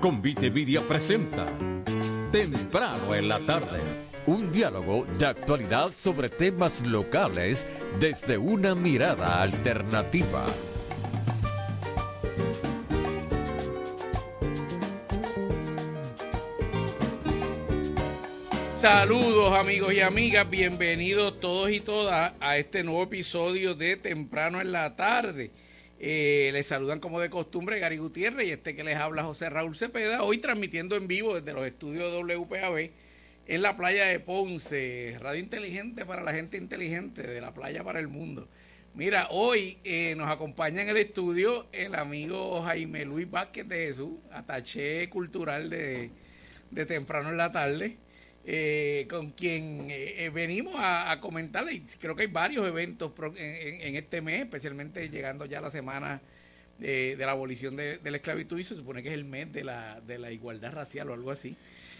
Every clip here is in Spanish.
Convite Media presenta Temprano en la tarde. Un diálogo de actualidad sobre temas locales desde una mirada alternativa. Saludos amigos y amigas, bienvenidos todos y todas a este nuevo episodio de Temprano en la tarde. Eh, les saludan como de costumbre Gary Gutiérrez y este que les habla José Raúl Cepeda, hoy transmitiendo en vivo desde los estudios de WPAB en la playa de Ponce, radio inteligente para la gente inteligente, de la playa para el mundo. Mira, hoy eh, nos acompaña en el estudio el amigo Jaime Luis Vázquez de Jesús, ataché cultural de, de temprano en la tarde. Eh, con quien eh, eh, venimos a, a comentar, y creo que hay varios eventos en, en, este mes, especialmente llegando ya la semana de, de la abolición de, de, la esclavitud y se supone que es el mes de la, de la igualdad racial o algo así.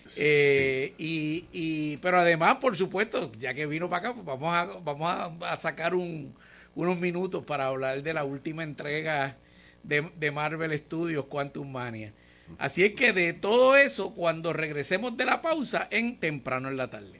Sí. y, y, pero además, por supuesto, ya que vino para acá, pues vamos a, vamos a, a sacar un, unos minutos para hablar de la última entrega de, de Marvel Studios, Quantum Mania. Así es que de todo eso, cuando regresemos de la pausa, en temprano en la tarde.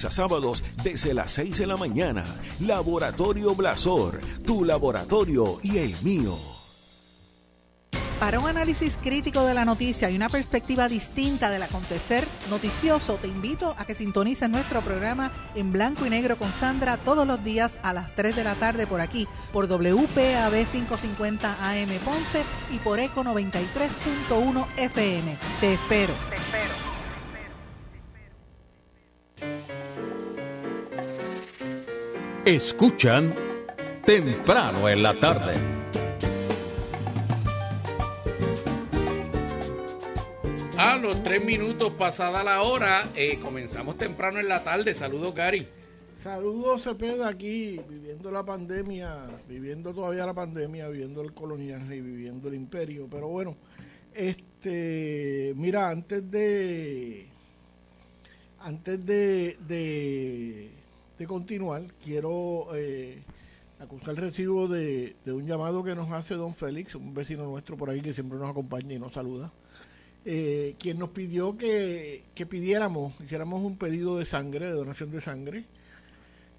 a sábados desde las 6 de la mañana. Laboratorio Blasor, tu laboratorio y el mío. Para un análisis crítico de la noticia y una perspectiva distinta del acontecer noticioso, te invito a que sintonices nuestro programa en blanco y negro con Sandra todos los días a las 3 de la tarde por aquí, por WPAB 550 AM Ponce y por ECO 93.1 FM. Te espero. Te espero. Escuchan temprano en la tarde. A los tres minutos pasada la hora, eh, comenzamos temprano en la tarde. Saludos, Gary. Saludos, Cepeda, aquí viviendo la pandemia, viviendo todavía la pandemia, viviendo el coloniaje y viviendo el imperio. Pero bueno, este, mira, antes de, antes de, de de continuar, quiero eh, acusar el recibo de, de, un llamado que nos hace don Félix, un vecino nuestro por ahí que siempre nos acompaña y nos saluda, eh, quien nos pidió que, que, pidiéramos, hiciéramos un pedido de sangre, de donación de sangre,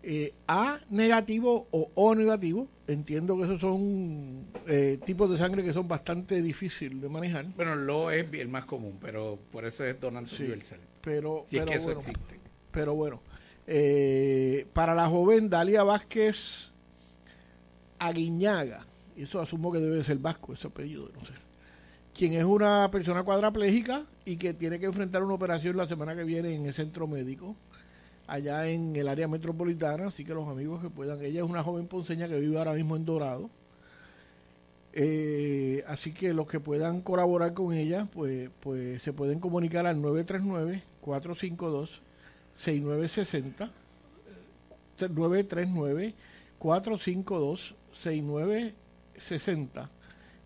eh, A negativo o O negativo. Entiendo que esos son eh, tipos de sangre que son bastante difíciles de manejar. Bueno, lo es el más común, pero por eso es donante Sí, universal. pero, Si es pero que eso bueno, existe. pero bueno. Eh, para la joven Dalia Vázquez Aguiñaga, eso asumo que debe ser vasco, ese apellido, no sé, quien es una persona cuadraplégica y que tiene que enfrentar una operación la semana que viene en el centro médico, allá en el área metropolitana, así que los amigos que puedan, ella es una joven ponceña que vive ahora mismo en Dorado, eh, así que los que puedan colaborar con ella, pues, pues se pueden comunicar al 939 452 6960 939 452 6960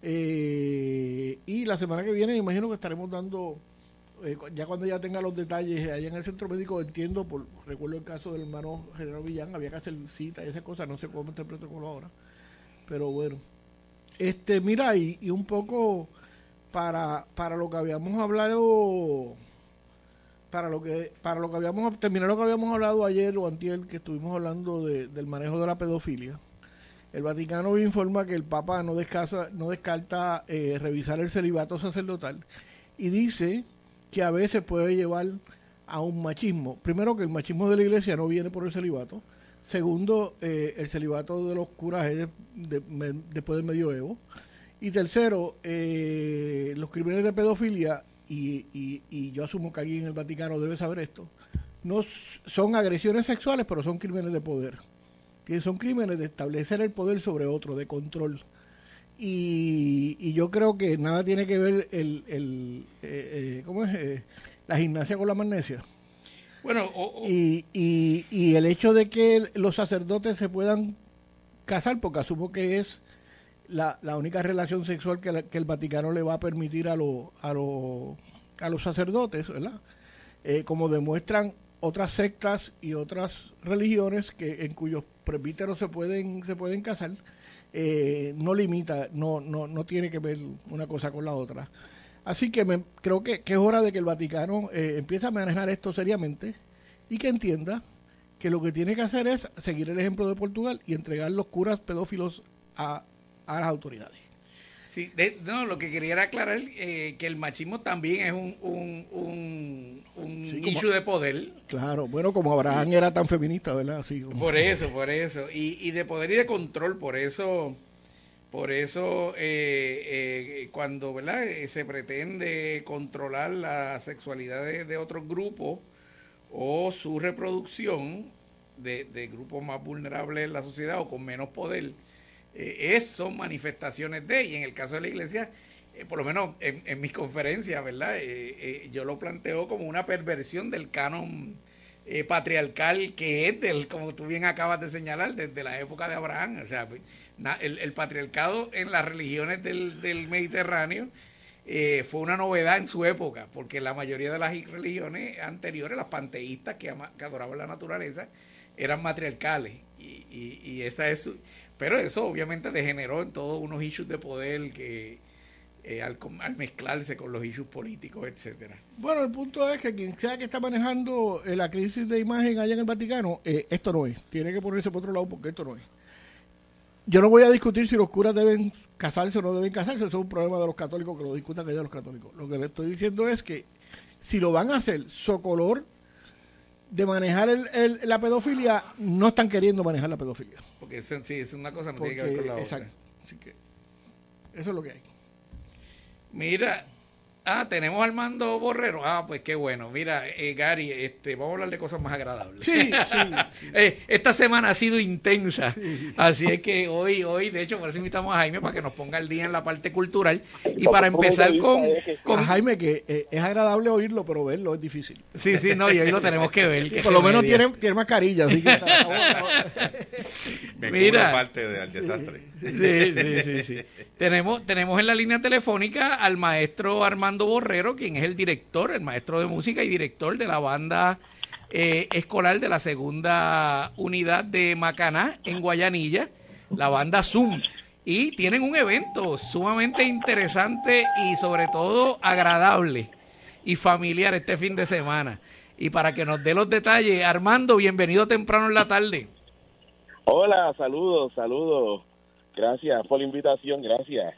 eh, y la semana que viene imagino que estaremos dando eh, ya cuando ya tenga los detalles allá en el centro médico entiendo por recuerdo el caso del hermano general Villán había que hacer cita y esas cosas no sé cómo está el protocolo ahora pero bueno. Este mira y, y un poco para para lo que habíamos hablado para lo que para lo que habíamos terminar lo que habíamos hablado ayer o antier que estuvimos hablando de, del manejo de la pedofilia el Vaticano informa que el Papa no descarta no descarta eh, revisar el celibato sacerdotal y dice que a veces puede llevar a un machismo. Primero que el machismo de la Iglesia no viene por el celibato. Segundo eh, el celibato de los curas es de, después del medioevo. Y tercero eh, los crímenes de pedofilia y, y, y, yo asumo que alguien en el Vaticano debe saber esto, no son agresiones sexuales, pero son crímenes de poder, que son crímenes de establecer el poder sobre otro, de control. Y, yo creo que nada tiene que ver el, el eh, ¿cómo es? la gimnasia con la magnesia. Bueno, Y, y, y el hecho de que los sacerdotes se puedan casar, porque asumo que es la, la única relación sexual que, que, el Vaticano le va a permitir a, a, a los sacerdotes, ¿verdad? Eh, como demuestran otras sectas y otras religiones que en cuyos presbíteros se pueden se pueden casar, eh, no limita, no, no, no tiene que ver una cosa con la otra. Así que me, creo que, es hora de que el Vaticano eh, empiece a manejar esto seriamente y que entienda que lo que tiene que hacer es seguir el ejemplo de Portugal y entregar los curas pedófilos a, las autoridades. Sí, no, lo que quería era aclarar eh, que el machismo también es un, un, un, issue de poder. Claro, bueno, como Abraham era tan feminista, ¿verdad? Por eso, por eso. Y, y de poder y de control, por eso por eso, eh, eh, cuando ¿verdad? se pretende controlar la sexualidad de, otros grupos o su reproducción de, grupos más vulnerables en la sociedad o con menos poder, eh, son manifestaciones de, y en el caso de la iglesia, eh, por lo menos en, mis conferencias, ¿verdad? yo lo planteo como una perversión del canon patriarcal que es del, como tú bien acabas de señalar, desde la época de Abraham. O sea, el, patriarcado en las religiones del, del Mediterráneo eh, fue una novedad en su época, porque la mayoría de las religiones anteriores, las panteístas que, adoraban la naturaleza, eran matriarcales. Y, y, esa es pero eso obviamente degeneró en todos unos issues de poder que eh, al, mezclarse con los issues políticos, etcétera. Bueno, el punto es que quien sea que está manejando eh, la crisis de imagen allá en el Vaticano, esto no es. Tiene que ponerse por otro lado porque esto no es. Yo no voy a discutir si los curas deben casarse o no deben casarse, eso es un problema de los católicos que lo discutan de los católicos. Lo que le estoy diciendo es que si lo van a hacer socolor de manejar el, la pedofilia, no están queriendo manejar la pedofilia. Porque eso, sí, es una cosa no tiene que ver con la exacto. Así que eso es lo que hay. Mira, Ah, tenemos al mando Borrero. Ah, pues qué bueno. Mira, eh, Gary, este, vamos a hablar de cosas más agradables. Sí, sí. Eh, esta semana ha sido intensa. Así es que hoy, hoy, de hecho, por eso invitamos a Jaime para que nos ponga el día en la parte cultural. Y para empezar con, con... Jaime, que eh, es agradable oírlo, pero verlo es difícil. Sí, sí, no, y hoy lo tenemos que ver. por lo menos tiene, tiene mascarilla, así que Mira. parte del desastre. Sí, sí, sí, sí. tenemos, tenemos en la línea telefónica al maestro Armando Borrero, quien es el director, el maestro de música y director de la banda eh, escolar de la segunda unidad de Macaná en Guayanilla, la banda Zoom. Y tienen un evento sumamente interesante y sobre todo agradable y familiar este fin de semana. Y para que nos dé los detalles, Armando, bienvenido temprano en la tarde. Hola, saludos, saludos. Gracias por la invitación, gracias.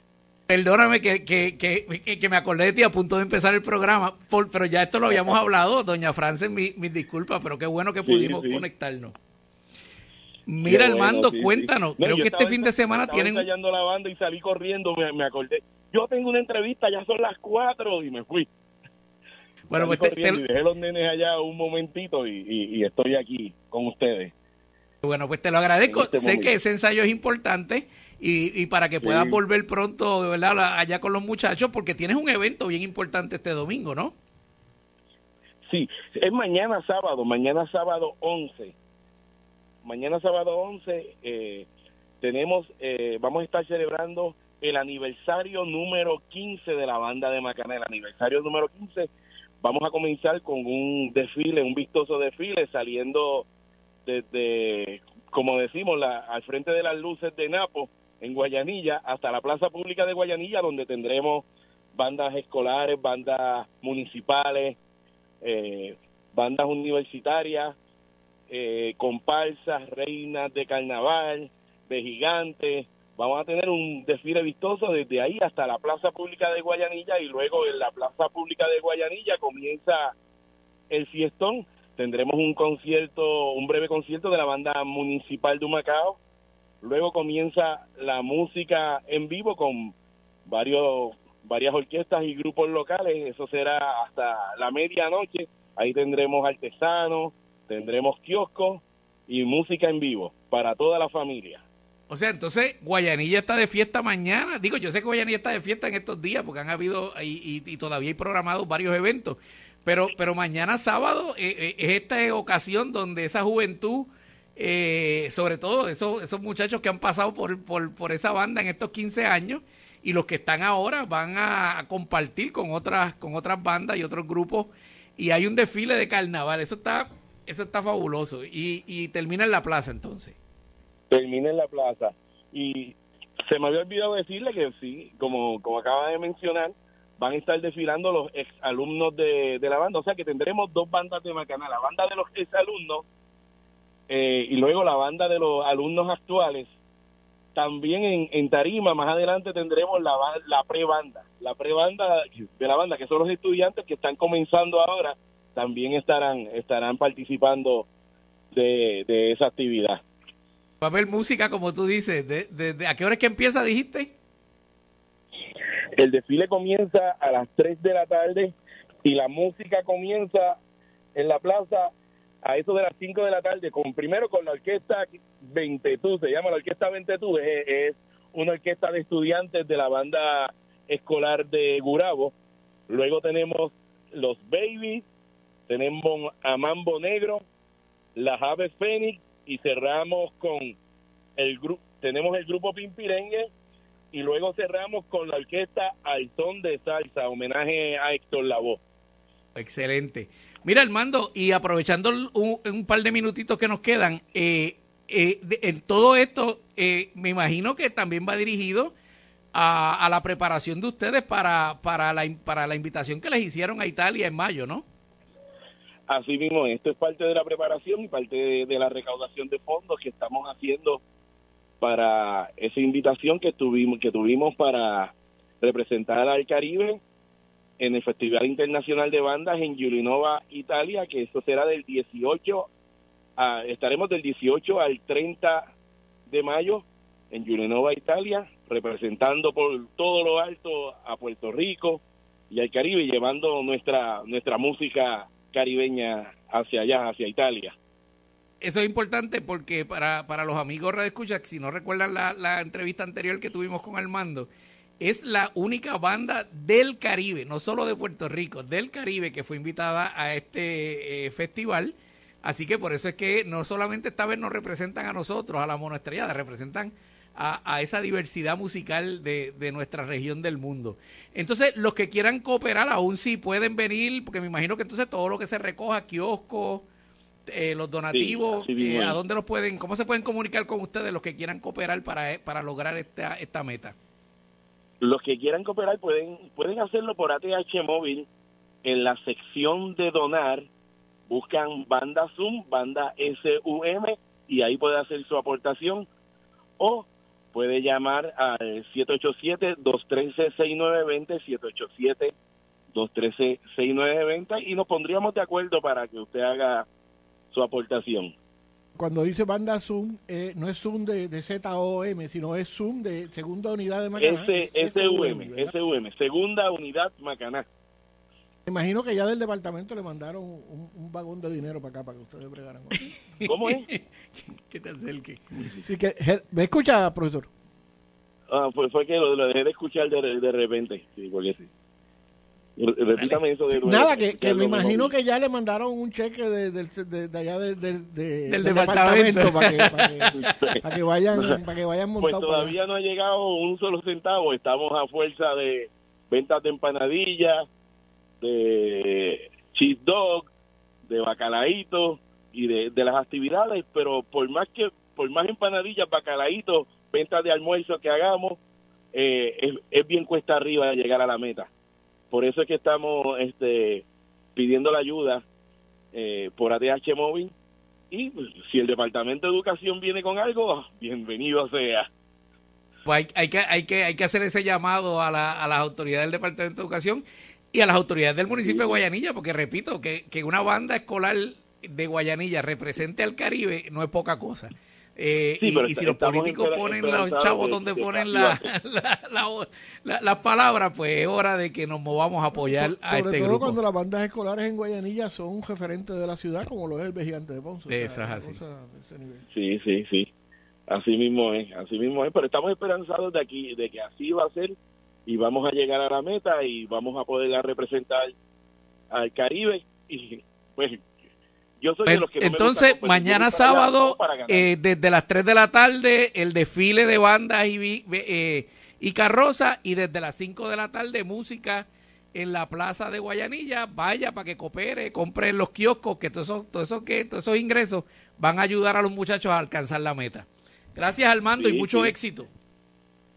Perdóname que, que, que, que, me acordé de ti a punto de empezar el programa, pero ya esto lo habíamos hablado, doña Frances, mis mi disculpas, pero qué bueno que pudimos conectarnos. Mira, el mando, cuéntanos, creo que este fin de semana tienen... ensayando la banda y salí corriendo, me, acordé. Yo tengo una entrevista, ya son las cuatro y me fui. Bueno, pues te, dejé los nenes allá un momentito y, y, estoy aquí con ustedes. Bueno, pues te lo agradezco. Este sé que ese ensayo es importante y, y para que puedas volver pronto ¿verdad? allá con los muchachos, porque tienes un evento bien importante este domingo, ¿no? Sí, es mañana sábado, mañana sábado 11. Mañana sábado 11 eh, tenemos, eh, vamos a estar celebrando el aniversario número 15 de la banda de Macaná, el aniversario número 15. Vamos a comenzar con un desfile, un vistoso desfile saliendo desde, como decimos, la, al frente de las luces de Napo, en Guayanilla hasta la Plaza Pública de Guayanilla, donde tendremos bandas escolares, bandas municipales, eh, bandas universitarias, eh, comparsas, reinas de carnaval, de gigantes. Vamos a tener un desfile vistoso desde ahí hasta la Plaza Pública de Guayanilla y luego en la Plaza Pública de Guayanilla comienza el fiestón. Tendremos un concierto, un breve concierto de la banda municipal de Humacao, Luego comienza la música en vivo con varios varias orquestas y grupos locales. Eso será hasta la medianoche. Ahí tendremos artesanos, tendremos kioscos y música en vivo para toda la familia. O sea, entonces Guayanilla está de fiesta mañana. Digo, yo sé que Guayanilla está de fiesta en estos días porque han habido y, y, todavía hay programados varios eventos. Pero, pero mañana sábado eh, eh, es esta ocasión donde esa juventud, eh, sobre todo esos, esos muchachos que han pasado por, por, por esa banda en estos 15 años y los que están ahora van a compartir con otras, con otras bandas y otros grupos y hay un desfile de carnaval. Eso está, eso está fabuloso. Y, y termina en la plaza entonces termina en la plaza. Y se me había olvidado decirle que sí, como, como acaba de mencionar, van a estar desfilando los ex alumnos de, la banda. O sea que tendremos dos bandas de Macaná, la banda de los ex alumnos eh, y luego la banda de los alumnos actuales. También en, en Tarima, más adelante tendremos la, la pre-banda. La pre-banda de la banda, que son los estudiantes que están comenzando ahora, también estarán, estarán participando de, de esa actividad. Va a haber música, como tú dices. De, ¿A qué hora es que empieza, dijiste? El desfile comienza a las 3 de la tarde y la música comienza en la plaza a eso de las 5 de la tarde, con primero con la orquesta Ventetú, se llama la orquesta Ventetú, es, es una orquesta de estudiantes de la banda escolar de Gurabo. Luego tenemos los Babies, tenemos a Mambo Negro, las Aves Fénix y cerramos con el grupo, tenemos el grupo Pimpirengue y luego cerramos con la orquesta Al de Salsa, homenaje a Héctor Lavoe. Excelente. Mira, Armando, y aprovechando un, par de minutitos que nos quedan, eh, eh, en todo esto, eh, me imagino que también va dirigido a, a, la preparación de ustedes para, para, la, para la invitación que les hicieron a Italia en mayo, ¿no? Así mismo, esto es parte de la preparación y parte de, la recaudación de fondos que estamos haciendo para esa invitación que tuvimos, que tuvimos para representar al Caribe en el Festival Internacional de Bandas en Giulinova, Italia, que eso será del 18, a, estaremos del 18 al 30 de mayo en Giulinova, Italia, representando por todo lo alto a Puerto Rico y al Caribe, llevando nuestra, nuestra música caribeña hacia allá, hacia Italia. Eso es importante porque para, para los amigos de Escucha, si no recuerdan la, la entrevista anterior que tuvimos con Armando, es la única banda del Caribe, no solo de Puerto Rico, del Caribe que fue invitada a este eh, festival. Así que por eso es que no solamente esta vez nos representan a nosotros, a la monoestrellada, representan a, esa diversidad musical de, nuestra región del mundo. Entonces, los que quieran cooperar aún sí pueden venir, porque me imagino que entonces todo lo que se recoja, kioscos, eh, los donativos, eh, ¿a dónde los pueden, cómo se pueden comunicar con ustedes los que quieran cooperar para, eh, para lograr esta, esta meta? Los que quieran cooperar pueden, pueden hacerlo por ATH Móvil. En la sección de donar, buscan banda Zoom, banda SUM y ahí puede hacer su aportación. O puede llamar al 787-213-6920, 787-213-6920 y nos pondríamos de acuerdo para que usted haga su aportación. Cuando dice banda Zoom, eh, no es Zoom de, de ZOM, sino es Zoom de segunda unidad de Macaná. SUM, SUM, segunda unidad Macaná. Me imagino que ya del departamento le mandaron un, vagón de dinero para acá para que ustedes bregaran. ¿Cómo es? ¿Qué tal que? Sí, que, ¿Me escucha, profesor? Ah, pues fue que lo, dejé de escuchar de, de repente. Sí, porque sí. Repítame eso de Nada, que, que me imagino que ya le mandaron un cheque de, de, de, allá del, del departamento, para, que, para, que, vayan para que vayan Pues todavía no ha llegado un solo centavo. Estamos a fuerza de ventas de empanadillas, de cheese dog, de bacalaíto y de, de las actividades, pero por más que por más empanadillas, bacalaíto, ventas de almuerzo que hagamos, eh, es, es, bien cuesta arriba llegar a la meta. Por eso es que estamos este, pidiendo la ayuda eh, por ATH Móvil y si el Departamento de Educación viene con algo, bienvenido sea. Pues hay, hay, que, hay, que, hay que hacer ese llamado a, la, a las autoridades del Departamento de Educación y a las autoridades del municipio de Guayanilla, porque repito, que, que una banda escolar de Guayanilla represente al Caribe no es poca cosa. Eh, y, si los políticos ponen los chavos donde ponen la, las palabras, pues es hora de que nos movamos a apoyar a este todo grupo. cuando las bandas escolares en Guayanilla son un referente de la ciudad, como lo es el Gigante de Ponce. Sí, sí, sí. Así mismo es, así mismo es, pero estamos esperanzados de aquí, de que así va a ser y vamos a llegar a la meta y vamos a poder representar al Caribe y pues yo soy de Pues, los que no Entonces, mañana sábado, eh, desde las 3 de la tarde, el desfile de bandas y, eh, y carroza, y desde las 5 de la tarde, música en la plaza de Guayanilla. Vaya para que coopere, compre en los kioscos, que todos esos, que, todos esos ingresos van a ayudar a los muchachos a alcanzar la meta. Gracias, Armando, y mucho sí. éxito.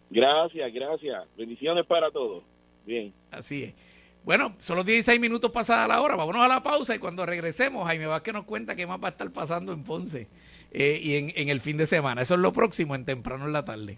Gracias, gracias. Bendiciones para todos. Bien. Así es. Bueno, son los 16 minutos pasada la hora. Vámonos a la pausa y cuando regresemos, Jaime Vázquez nos cuenta qué más va a estar pasando en Ponce eh, y en, en el fin de semana. Eso es lo próximo en temprano en la tarde.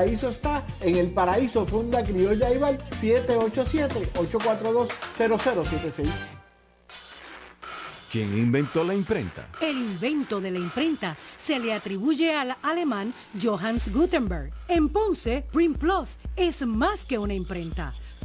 paraíso está en el Paraíso Fonda Criolla Ival 787-842-0076. ¿Quién inventó la imprenta? El invento de la imprenta se le atribuye al alemán Johannes Gutenberg. En Ponce, Print Plus es más que una imprenta.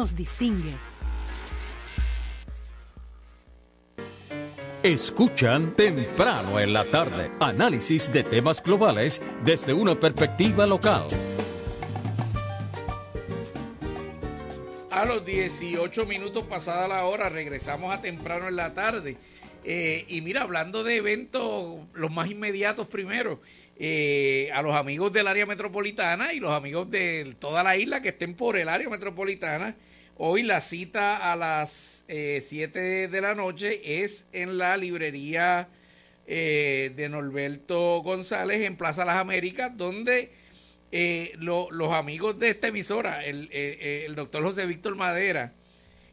nos distingue. Escuchan temprano en la tarde análisis de temas globales desde una perspectiva local. A los 18 minutos pasada la hora, regresamos a temprano en la tarde. Eh, y mira, hablando de eventos, los más inmediatos primero, eh, a los amigos del área metropolitana y los amigos de toda la isla que estén por el área metropolitana, hoy la cita a las 7 de la noche es en la librería eh, de Norberto González en Plaza Las Américas, donde eh, lo- los amigos de esta emisora, el, eh, el doctor José Víctor Madera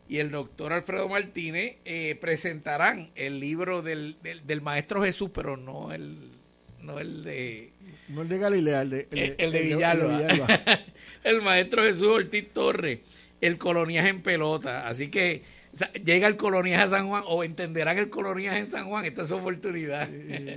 y el doctor Alfredo Martínez, eh, presentarán el libro del, del, del maestro Jesús, pero no el, no el de... No el de Galilea, el de, El, el de Villalba. Villalba. el maestro Jesús Ortiz Torres, el coloniaje en pelota. Así que o sea, llega el coloniaje a San Juan o entenderán el coloniaje en San Juan. Esta es su oportunidad.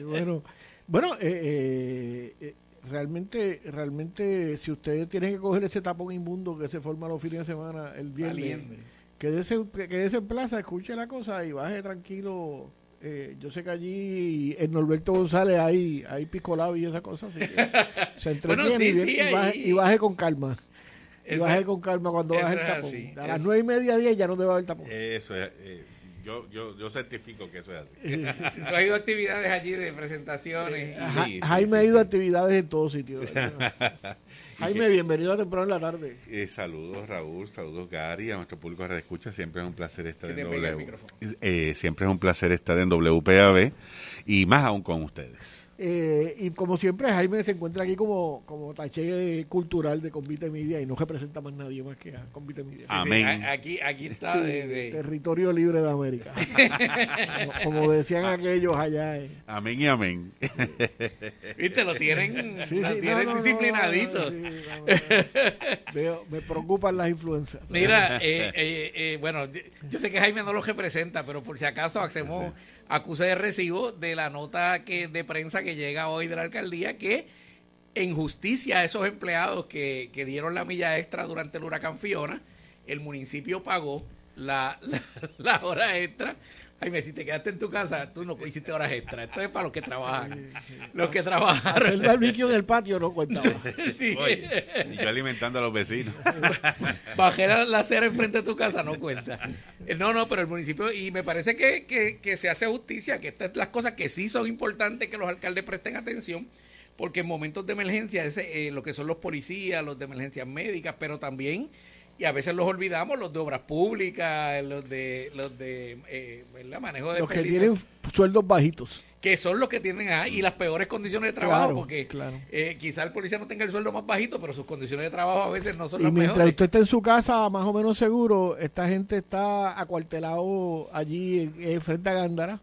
Bueno, bueno eh, eh, eh, realmente, realmente, si ustedes tienen que coger ese tapón inmundo que se forma los fines de semana, el viernes, Saliendo. quédese, quédese en plaza, escuche la cosa y baje tranquilo. Eh, yo sé que allí en Norberto González hay, hay picolado y esa cosa, así que se entretiene Bueno, sí, y, bien- sí, y baje, y baje con calma. Y Eso- baje con calma cuando baje el tapón. así, a las nueve y media, diez ya no debe haber tapón. Eso es. eh, yo, yo, yo certifico que eso es así. ¿Tú has ido a actividades allí de presentaciones? Ja- sí, Jaime sí, ha ido a actividades en todos sitios. Jaime, bienvenido a temprano en la tarde. Eh, saludos Raúl, saludos Gary, a nuestro público de escucha. Siempre es un placer estar Que en W. Eh, siempre es un placer estar en WPAB y más aún con ustedes. Eh, y como siempre, Jaime se encuentra aquí como, como taché cultural de Convite Media y no representa más nadie más que a Convite Media. Amén. aquí, aquí está Territorio libre de América. como, como decían aquellos allá. eh. Amén y amén. Viste, lo tienen, Sí, sí, lo tienen no, no, disciplinadito. no, sí, no, no. Veo- me preocupan las influencias. Mira, eh, eh, eh, bueno, yo sé que Jaime no lo representa, pero por si acaso hacemos, acuse de recibo de la nota que de prensa que llega hoy de la alcaldía que en justicia a esos empleados que, que dieron la milla extra durante el huracán Fiona, el municipio pagó la, la, la hora extra Jaime, si te quedaste en tu casa, tú no hiciste horas extra. Esto es para los que trabajan. Los que trabajan. El barbecue en el patio no contaba. Sí. Oye, y yo alimentando a los vecinos. Bajar la acera enfrente de tu casa no cuenta. Eh, No, no, pero el municipio, y me parece que, que, que se hace justicia, que estas las cosas que sí son importantes que los alcaldes presten atención, porque en momentos de emergencia, ese, eh, lo que son los policías, los de emergencias médicas, pero también y a veces los olvidamos los de obras públicas, los de los de eh, ¿verdad? manejo de Los que tienen sueldos bajitos. que son los que tienen ah, y las peores condiciones de trabajo, Claro, porque claro. eh, quizá el policía no tenga el sueldo más bajito, pero sus condiciones de trabajo a veces no son Y las mientras mejores. usted está en su casa más o menos seguro, esta gente está acuartelado allí en, en frente a Gándara,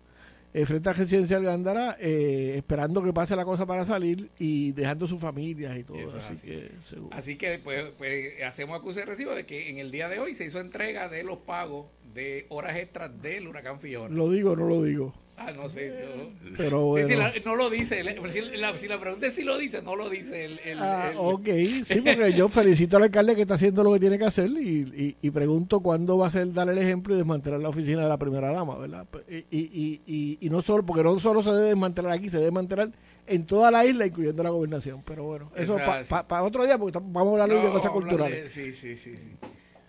en frente a Residencial Gándara, eh, esperando que pase la cosa para salir y dejando sus familias y todo. Eso así, así. que seguro. Así que pues, pues, hacemos acuse de recibo de que en el día de hoy se hizo entrega de los pagos de horas extras del huracán Fiona. Lo digo o no lo digo. Ah, no sé. yo- Pero bueno. sí, la- no lo dice. Si la, si la pregunta es si lo dice, no lo dice. El, el- Ah, el- ok, sí, porque yo felicito al alcalde que está haciendo lo que tiene que hacer y, y- y pregunto cuándo va a ser dar el ejemplo y desmantelar la oficina de la primera dama, ¿verdad? Y, y, no solo, porque no solo se debe desmantelar aquí, se debe desmantelar en toda la isla, incluyendo la gobernación. Pero bueno, eso para sí. otro día, porque vamos a hablar de cosas culturales. de- sí, sí, sí. sí.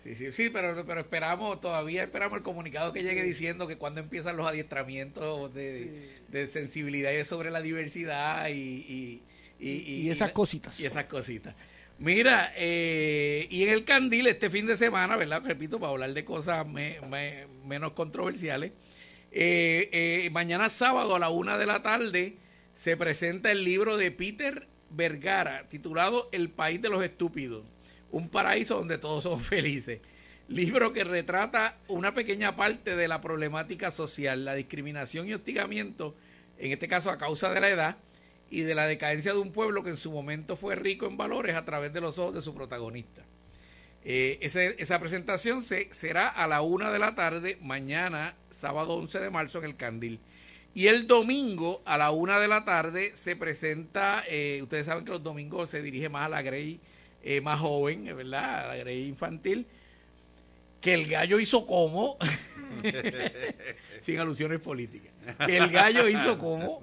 Sí, sí, sí, pero, pero esperamos, todavía esperamos el comunicado que llegue diciendo que cuando empiezan los adiestramientos de, de sensibilidad y sobre la diversidad y, y, y, Y esas cositas. Y esas cositas. Mira, eh, y en el Candil este fin de semana, ¿verdad? Repito, para hablar de cosas me- me- menos controversiales. eh, eh, mañana sábado a la una de la tarde se presenta el libro de Peter Vergara titulado El País de los Estúpidos, un paraíso donde todos somos felices. Libro que retrata una pequeña parte de la problemática social, la discriminación y hostigamiento, en este caso a causa de la edad, y de la decadencia de un pueblo que en su momento fue rico en valores a través de los ojos de su protagonista. Eh, esa presentación se, será a la una de la tarde, mañana, sábado 11 de marzo, en el Candil. Y el domingo, a la una de la tarde, se presenta, eh, ustedes saben que los domingos se dirige más a la Grey eh, más joven, ¿verdad? A la infantil. Que el gallo hizo como, sin alusiones políticas, que el gallo hizo como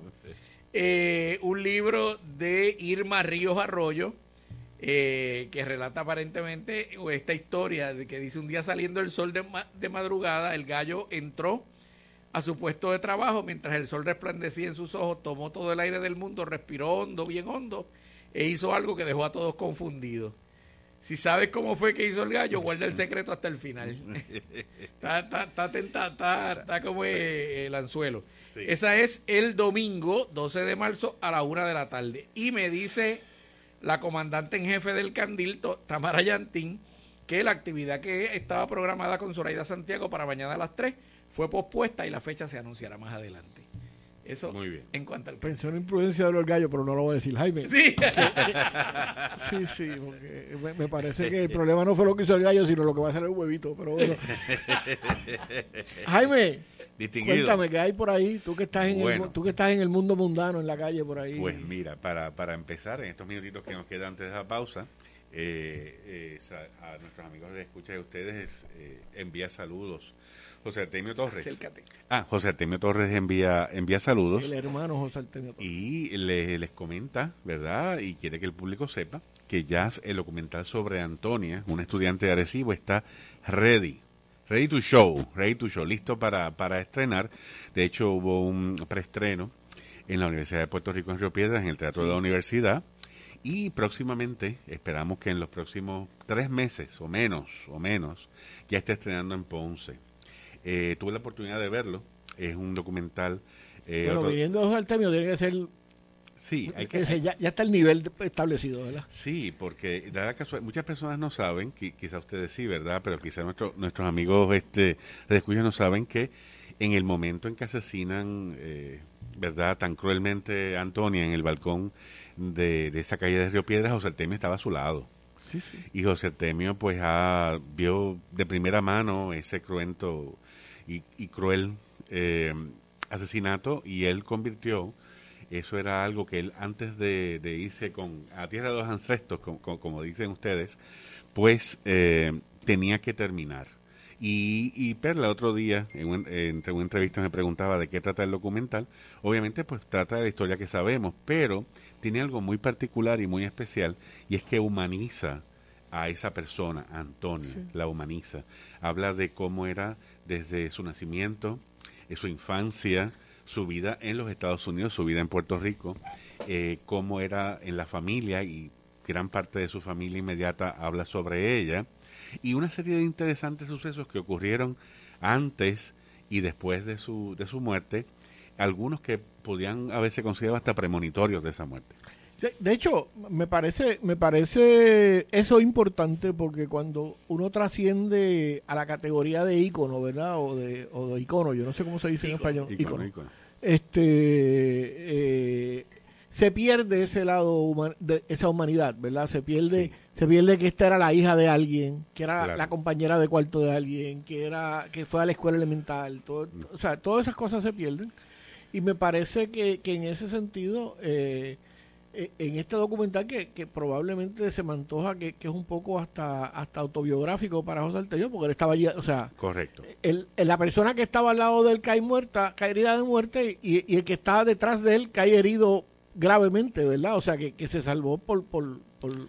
eh, un libro de Irma Ríos Arroyo, eh, que relata aparentemente esta historia de que dice un día saliendo el sol de, de madrugada, el gallo entró a su puesto de trabajo mientras el sol resplandecía en sus ojos, tomó todo el aire del mundo, respiró hondo, bien hondo, e hizo algo que dejó a todos confundidos. Si sabes cómo fue que hizo el gallo, guarda el secreto hasta el final. está, está, está, tenta- está- está como eh, el anzuelo. Sí. Esa es el domingo 12 de marzo a la una de la tarde. Y me dice la comandante en jefe del Candil, Tamara Yantín, que la actividad que estaba programada con Zoraida Santiago para mañana a las 3 fue pospuesta y la fecha se anunciará más adelante. Eso Muy bien. en cuanto al... Pensé en imprudencia de los gallos, pero no lo voy a decir, Jaime. Sí. Sí, sí, porque me, me parece que el problema no fue lo que hizo el gallo, sino lo que va a hacer el huevito. Pero bueno. Jaime, Distinguido. cuéntame qué hay por ahí. Tú que estás en Bueno. el, tú que estás en el mundo mundano, en la calle por ahí. Pues mira, para, para empezar, en estos minutitos que nos quedan antes de la pausa, eh, eh, a nuestros amigos de escucha de ustedes eh, envía saludos. José Artemio Torres. Acércate. Ah, José Artemio Torres envía, envía saludos el hermano José Artemio. Torres. y le- les comenta, ¿verdad? Y quiere que el público sepa que ya el documental sobre Antonia, una estudiante de Arecibo, está ready. Ready to show, ready to show, listo para, para estrenar. De hecho, hubo un preestreno en la Universidad de Puerto Rico en Río Piedras, en el Teatro de la Universidad. Y próximamente, esperamos que en los próximos tres meses o menos, o menos, ya esté estrenando en Ponce. Eh, tuve la oportunidad de verlo. Es un documental. eh, bueno, otro- viniendo de José Artemio, tiene que ser. Sí, hay que ya, ya está el nivel establecido, ¿verdad? Sí, porque dada muchas personas no saben, qui- quizá ustedes sí, ¿verdad? Pero quizá nuestro- nuestros amigos este, de escucha no saben que en el momento en que asesinan, eh, ¿verdad? Tan cruelmente a Antonia en el balcón de, de esa calle de Río Piedras, José Artemio estaba a su lado. Sí, sí. Y José Artemio, pues, ha, vio de primera mano ese cruento y, y cruel eh, asesinato y él convirtió, eso era algo que él antes de, irse con a tierra de los ancestros, como dicen ustedes, pues eh, tenía que terminar. Y, y Perla otro día, en entre una entrevista, me preguntaba de qué trata el documental. Obviamente, pues trata de la historia que sabemos, pero tiene algo muy particular y muy especial, y es que humaniza a esa persona, Antonio, la humaniza. Habla de cómo era desde su nacimiento, su infancia, su vida en los Estados Unidos, su vida en Puerto Rico, eh, cómo era en la familia y gran parte de su familia inmediata habla sobre ella y una serie de interesantes sucesos que ocurrieron antes y después de su, de su muerte, algunos que podían haberse considerado hasta premonitorios de esa muerte. De, hecho, me parece, me parece eso importante porque cuando uno trasciende a la categoría de ícono, ¿verdad? O de, o de icono, yo no sé cómo se dice en español. Icono, Este, eh, se pierde ese lado de esa humanidad, ¿verdad? Se pierde, se pierde que esta era la hija de alguien, que era la compañera de cuarto de alguien, que era que fue a la escuela elemental, todo, o sea, todas esas cosas se pierden y me parece que, que en ese sentido eh, en este documental que, que probablemente se me antoja que, es un poco hasta hasta autobiográfico para José Alterio porque él estaba allí, o sea, correcto. El, la persona que estaba al lado de él cae muerta, cae herida de muerte y, y el que estaba detrás de él cae herido gravemente, ¿verdad? O sea, que, que se salvó por, por, por,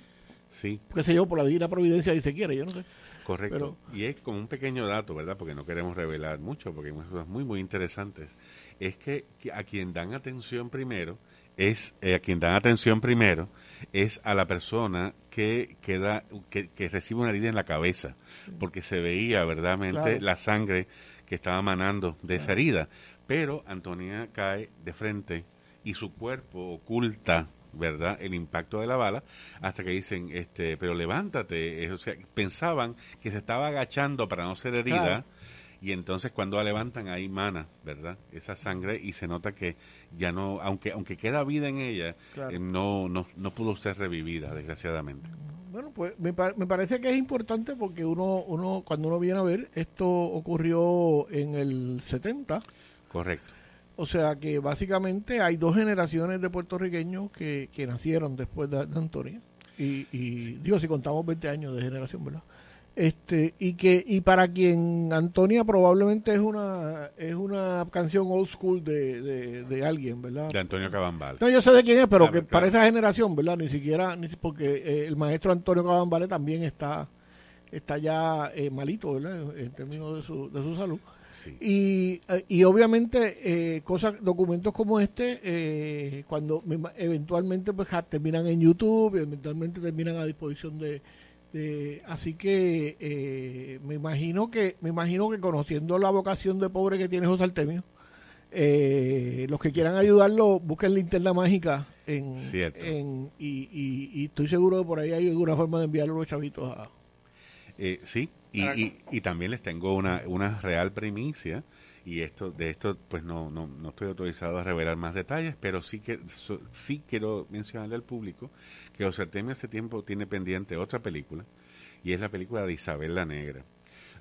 sí. qué sé yo, por la divina providencia, si se quiere, yo no sé. Correcto. y es como un pequeño dato, ¿verdad? Porque no queremos revelar mucho, porque hay cosas muy, muy interesantes. Es que, a quien dan atención primero es eh, a quien dan atención primero es a la persona que queda que, que recibe una herida en la cabeza porque se veía verdaderamente la sangre que estaba manando de esa herida pero Antonia cae de frente y su cuerpo oculta ¿verdad? El impacto de la bala, hasta que dicen, este, pero levántate. Eh, o sea, pensaban que se estaba agachando para no ser herida, y entonces cuando la levantan ahí mana, ¿verdad? Esa sangre y se nota que ya no, aunque aunque queda vida en ella, eh, no, no, no pudo ser revivida, desgraciadamente. Bueno, pues me, me parece que es importante porque uno, uno, cuando uno viene a ver, esto ocurrió en el 70. Correcto o sea que básicamente hay dos generaciones de puertorriqueños que, que nacieron después de, Antonia. Y, y digo, si contamos 20 años de generación, ¿verdad? Este, y que y para quien Antonia probablemente es una es una canción old school de, de, alguien, ¿verdad? De Antonio Cabambal. No, yo sé de quién es, pero que para esa generación, ¿verdad? Ni siquiera, ni, porque eh, el maestro Antonio Cabambal también está está ya eh, malito, ¿verdad? En, términos de su, de su salud. Y, eh, y obviamente eh, cosas, documentos como este, eh, cuando eventualmente pues terminan en YouTube, eventualmente terminan a disposición de, así que me imagino que me imagino que conociendo la vocación de pobre que tiene José Artemio, los que quieran ayudarlo busquen linterna mágica en, en y, y, estoy seguro que por ahí hay alguna forma de enviarlo a los chavitos a, sí, y, y, también les tengo una, una real primicia y esto de esto pues no, no, no estoy autorizado a revelar más detalles, pero sí que sí quiero mencionarle al público que José Artemio hace tiempo tiene pendiente otra película y es la película de Isabel la Negra.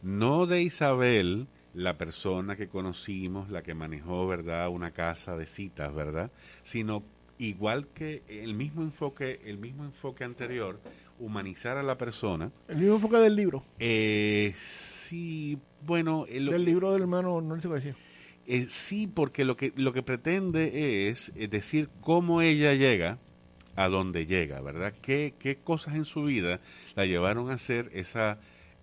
No de Isabel, la persona que conocimos, la que manejó, ¿verdad?, una casa de citas, ¿verdad?, sino igual que el mismo enfoque, el mismo enfoque anterior humanizar a la persona. El mismo enfoque del libro. Eh, sí, bueno. El, del libro del hermano no se decir. Eh, sí, porque lo que, lo que pretende es, decir cómo ella llega a donde llega, ¿verdad? ¿Qué, ¿Qué cosas en su vida la llevaron a ser esa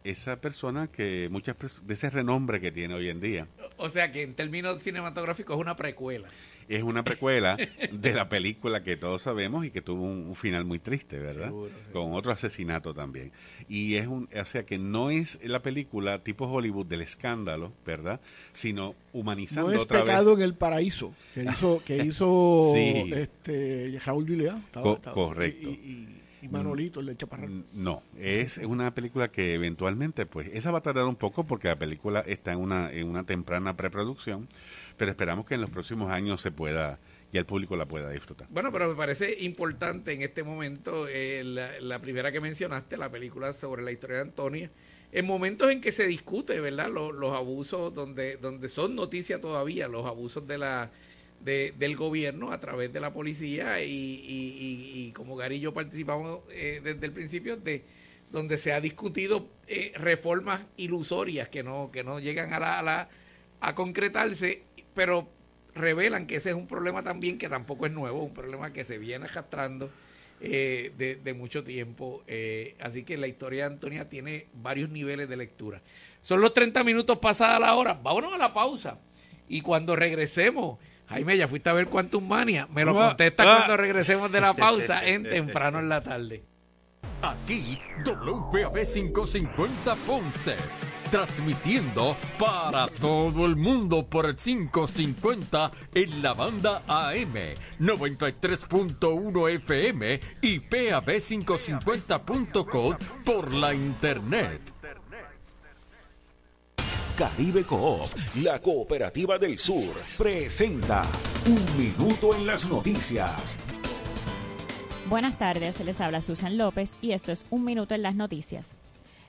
esa persona que muchas de ese renombre que tiene hoy en día. O sea que en términos cinematográficos es una precuela es una precuela de la película que todos sabemos y que tuvo un, final muy triste, ¿verdad? Con otro asesinato también. Y es un, o sea que no es la película tipo Hollywood del escándalo, ¿verdad? Sino humanizando no es pecado en el paraíso que hizo que hizo este Raúl Juliá. correcto. y, Manolito, el de Chaparrón. No, es una película que eventualmente, pues, esa va a tardar un poco porque la película está en una, en una temprana preproducción, pero esperamos que en los próximos años se pueda y el público la pueda disfrutar. Bueno, pero me parece importante en este momento eh, la, primera que mencionaste, la película sobre la historia de Antonia, en momentos en que se discute, ¿verdad? Los, los abusos, donde, donde son noticia todavía, los abusos de la, de, del gobierno a través de la policía y, como Gary y yo participamos eh, desde el principio, de donde se ha discutido eh, reformas ilusorias que no, que no llegan a, la, a, la, a concretarse, pero revelan que ese es un problema también que tampoco es nuevo, un problema que se viene arrastrando eh, de, de, mucho tiempo. Eh, así que la historia de Antonia tiene varios niveles de lectura. Son los 30 minutos pasada la hora. Vámonos a la pausa. Y cuando regresemos, Jaime, ya fuiste a ver Quantum Mania. Me lo contesta cuando regresemos de la pausa en temprano en la tarde. Aquí, WPAB 550 Ponce. Transmitiendo para todo el mundo por el 550 en la banda AM 93.1 FM y PAB550.com por la internet. Caribe Coop, la cooperativa del sur, presenta Un Minuto en las Noticias. Buenas tardes, les habla Susan López y esto es Un Minuto en las Noticias.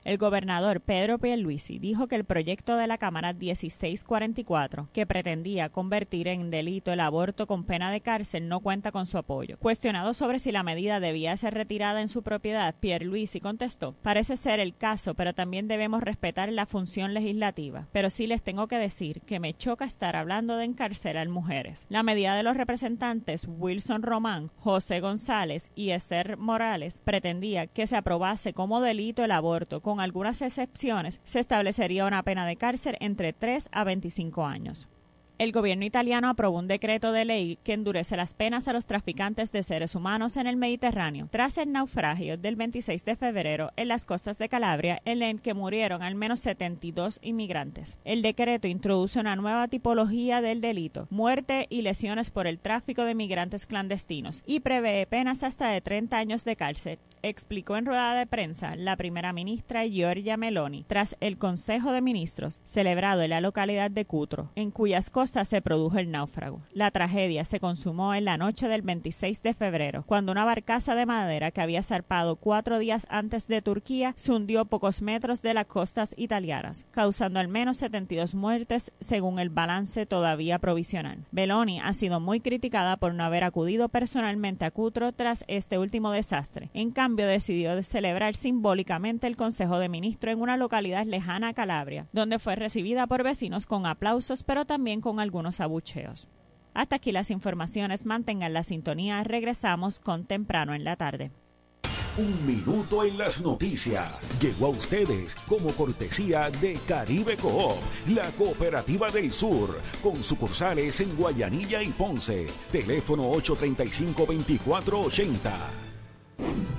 El gobernador Pedro Pierluisi dijo que el proyecto de la Cámara 1644, que pretendía convertir en delito el aborto con pena de cárcel, no cuenta con su apoyo. Cuestionado sobre si la medida debía ser retirada en su propiedad, Pierluisi contestó: "Parece ser el caso, pero también debemos respetar la función legislativa. Pero sí les tengo que decir que me choca estar hablando de encarcelar mujeres. La medida de los representantes Wilson Román, José González y Esther Morales pretendía que se aprobase como delito el aborto con con algunas excepciones, se establecería una pena de cárcel entre 3 a 25 años. El gobierno italiano aprobó un decreto de ley que endurece las penas a los traficantes de seres humanos en el Mediterráneo tras el naufragio del 26 de febrero en las costas de Calabria en el que murieron al menos 72 inmigrantes. El decreto introduce una nueva tipología del delito, muerte y lesiones por el tráfico de migrantes clandestinos y prevé penas hasta de 30 años de cárcel, explicó en rueda de prensa la primera ministra Giorgia Meloni tras el Consejo de Ministros celebrado en la localidad de Cutro, en cuyas costas se produjo el náufrago. La tragedia se consumó en la noche del 26 de febrero, cuando una barcaza de madera que había zarpado cuatro días antes de Turquía se hundió pocos metros de las costas italianas, causando al menos 72 muertes según el balance todavía provisional. Beloni ha sido muy criticada por no haber acudido personalmente a Cutro tras este último desastre. En cambio, decidió celebrar simbólicamente el Consejo de Ministros en una localidad lejana a Calabria, donde fue recibida por vecinos con aplausos, pero también con algunos abucheos. Hasta aquí las informaciones, mantengan la sintonía, regresamos con temprano en la tarde. Un minuto en las noticias. Llegó a ustedes como cortesía de Caribe Coop, la cooperativa del sur, con sucursales en Guayanilla y Ponce. Teléfono 835-2480.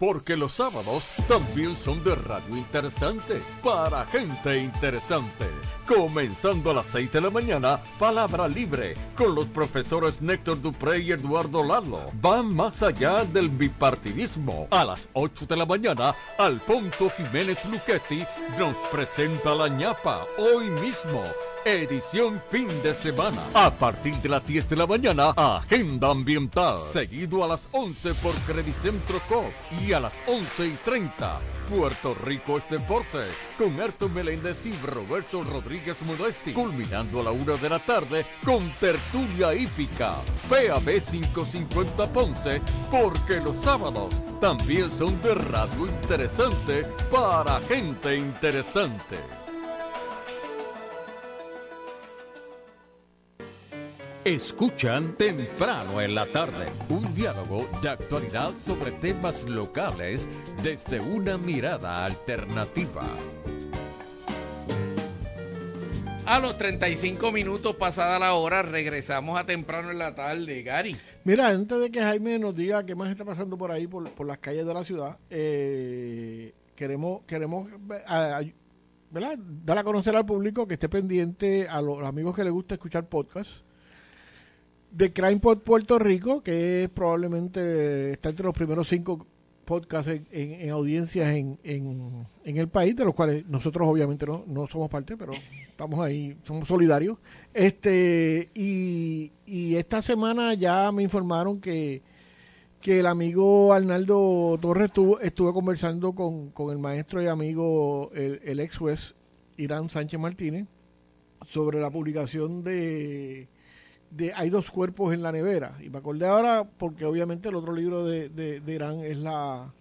porque los sábados también son de radio interesante para gente interesante. Comenzando a las 6 de la mañana, Palabra Libre, con los profesores Néctor Dupré y Eduardo Lalo. Van más allá del bipartidismo. A las 8 de la mañana, Alfonso Jiménez Luchetti nos presenta la ñapa hoy mismo edición fin de semana. A partir de las 10 de la mañana, Agenda Ambiental. Seguido a las 11 por Credicentro Co. Y a las 11 y 30, Puerto Rico es Deporte. Con Ayrton Meléndez y Roberto Rodríguez Modesti. Culminando a la 1 de la tarde con Tertulia Hípica. PAB 550 Ponce. Porque los sábados también son de radio interesante para gente interesante. Escuchan temprano en la tarde un diálogo de actualidad sobre temas locales desde una mirada alternativa. A los 35 minutos pasada la hora regresamos a temprano en la tarde, Gary. Mira, antes de que Jaime nos diga qué más está pasando por ahí, por, las calles de la ciudad, eh, queremos, queremos ¿verdad? dar a conocer al público que esté pendiente a los amigos que les gusta escuchar podcast de Crime Pod Puerto Rico, que es probablemente está entre los primeros cinco podcasts en, en, en audiencias en, en, en, el país, de los cuales nosotros obviamente no, no somos parte, pero estamos ahí, somos solidarios. Este y, y esta semana ya me informaron que, que el amigo Arnaldo Torres estuvo, estuvo conversando con, con el maestro y amigo, el, el ex juez Irán Sánchez Martínez, sobre la publicación de de Hay dos cuerpos en la nevera. Y me acordé ahora porque obviamente el otro libro de, de, de Irán es la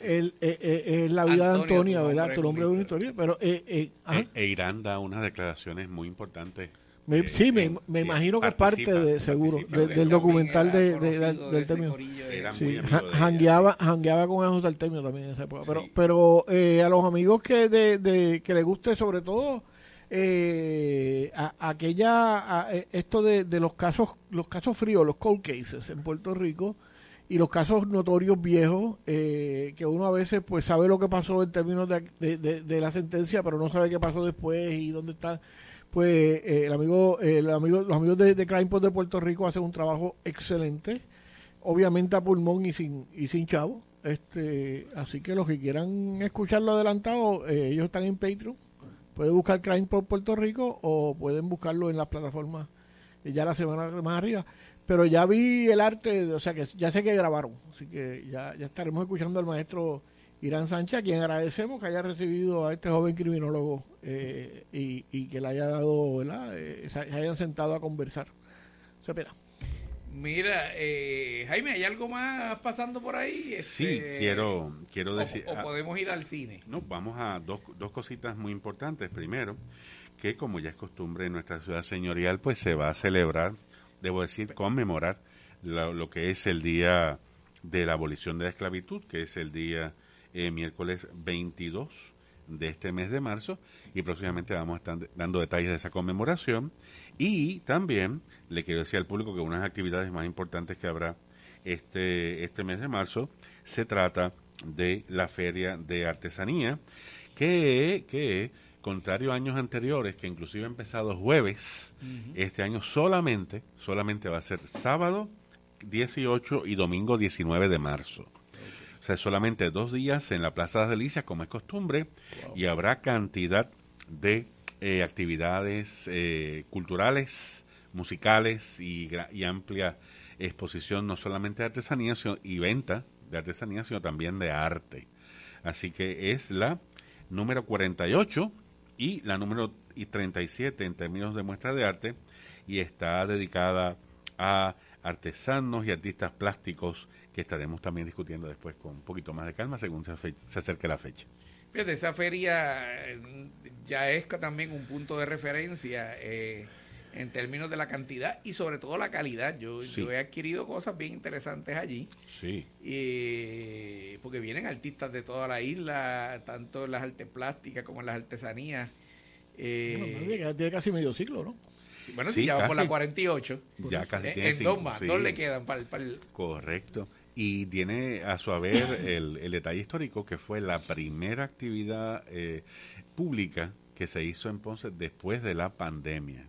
el, eh, eh, es la vida Antonio, de Antonia, tu ¿verdad? Tu nombre es una historia, pero eh, eh. E, e Irán da unas declaraciones muy importantes. Me- eh, sí, me, me eh, imagino que es parte de, seguro, de- del documental de, del- término. Sí, jangueaba, jangueaba con Jesús Artemio también en esa época. Pero, Sí. pero eh, a los amigos que de, de- que les guste sobre todo eh, a- aquella a- eh, esto de, los casos los casos fríos, los cold cases en Puerto Rico y los casos notorios viejos eh, que uno a veces pues sabe lo que pasó en términos de, de- de- la sentencia pero no sabe qué pasó después y dónde está. Pues eh, el amigo el amigo los amigos de, de de Puerto Rico hacen un trabajo excelente obviamente a pulmón y sin y sin chavo. Este así que los que quieran escucharlo adelantado eh, ellos están en Patreon pueden buscar Crime por Puerto Rico o pueden buscarlo en las plataformas ya la semana más arriba. Pero ya vi el arte o sea que ya sé que grabaron así que ya, ya estaremos escuchando al maestro Irán Sánchez a quien agradecemos que haya recibido a este joven criminólogo eh, y, que le haya dado ¿verdad? Eh, se se hayan sentado a conversar. Se pena Mira, eh, Jaime, ¿hay algo más pasando por ahí? Sí, Este, quiero, quiero decir. O, ah, podemos ir al cine. No, vamos a dos, dos cositas muy importantes. Primero, que como ya es costumbre en nuestra ciudad señorial, pues se va a celebrar, debo decir, conmemorar lo, lo que es el día de la abolición de la esclavitud, que es el día eh, miércoles 22 de este mes de marzo, y próximamente vamos a estar dando detalles de esa conmemoración. Y también le quiero decir al público que una de las actividades más importantes que habrá este, este mes de marzo se trata de la Feria de Artesanía, que, que contrario a años anteriores, que inclusive ha empezado jueves, este año solamente, solamente va a ser sábado 18 y domingo 19 de marzo. O sea, solamente dos días en la Plaza de las Delicias, como es costumbre, y habrá cantidad de eh, actividades eh, culturales, musicales y, amplia exposición, no solamente de artesanía sino- y venta de artesanía, sino también de arte. Así que es la número 48 y la número y 37 en términos de muestra de arte y está dedicada a artesanos y artistas plásticos que estaremos también discutiendo después con un poquito más de calma según se acerque la fecha. Fíjate, esa feria eh, ya es también un punto de referencia eh, en términos de la cantidad y sobre todo la calidad. Yo, Sí. yo he adquirido cosas bien interesantes allí. Sí. eh, porque vienen artistas de toda la isla, tanto en las artes plásticas como en las artesanías. Eh, Bueno, tiene casi medio siglo ¿no? bueno, Sí, si ya va por casi. la 48. Ya casi Eh, tiene en cinco, dos más, sí. dos le quedan para el, para el- Correcto. Y tiene a su haber el, el detalle histórico que fue la primera actividad eh, pública que se hizo en Ponce después de la pandemia.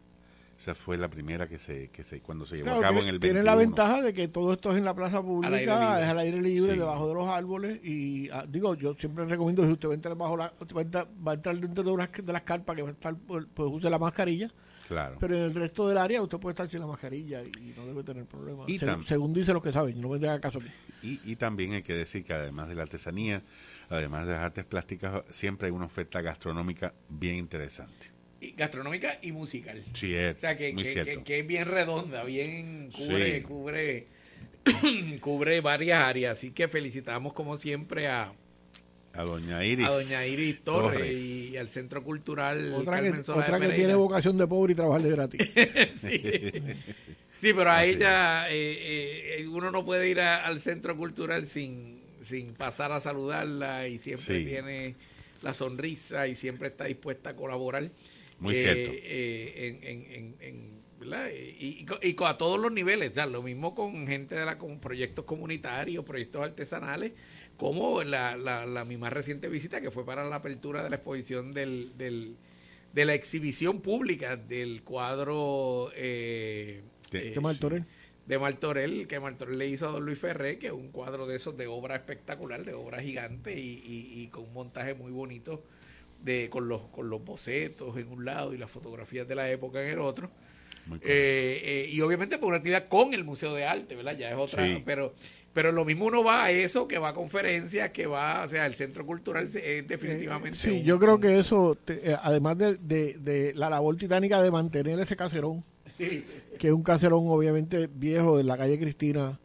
Esa fue la primera que se, que se cuando se llevó Claro, a cabo tiene, en el tiene 21. la ventaja de que todo esto es en la plaza pública, es al aire libre, Sí. debajo de los árboles. Y ah, digo, yo siempre recomiendo, si usted va a entrar, bajo la, va a entrar, va a entrar dentro de, unas, de las carpas, que va a estar, pues pues use la mascarilla. Claro. Pero en el resto del área usted puede estar sin la mascarilla y no debe tener problemas. Y Se- según dicen los que saben, no me haga caso a mí. Y, y también hay que decir que además de la artesanía, además de las artes plásticas, siempre hay una oferta gastronómica bien interesante. y gastronómica y musical. Sí, es O sea, que, muy que, cierto. que- que es bien redonda, bien cubre, Sí. cubre, cubre varias áreas. Así que felicitamos como siempre a, A doña Iris. a doña Iris Torres, y al Centro Cultural Otra que, de tiene vocación de pobre y trabajar de gratis. sí. Sí, pero a Así ella eh, eh, uno no puede ir a- al Centro Cultural sin, sin pasar a saludarla y siempre Sí. tiene la sonrisa y siempre está dispuesta a colaborar. Muy eh, cierto. eh, en, en- en- en, ¿verdad? Y, y, y a todos los niveles, ya, lo mismo con gente de la con proyectos comunitarios, proyectos artesanales, como la, la, la, mi más reciente visita que fue para la apertura de la exposición del, del de la exhibición pública del cuadro eh, de, eh, Martorell. De Martorell, que Martorell le hizo a don Luis Ferré, que es un cuadro de esos de obra espectacular, de obra gigante y, y, con un montaje muy bonito de con los con los bocetos en un lado y las fotografías de la época en el otro. Eh, eh, y obviamente por una actividad con el Museo de Arte, ¿verdad? Ya es otra, pero pero lo mismo uno va a eso, que va a conferencias, que va, o sea, el centro cultural es definitivamente. Sí, yo creo que eso, eh, además de, de, la labor titánica de mantener ese caserón, que es un caserón obviamente viejo de la calle Cristina,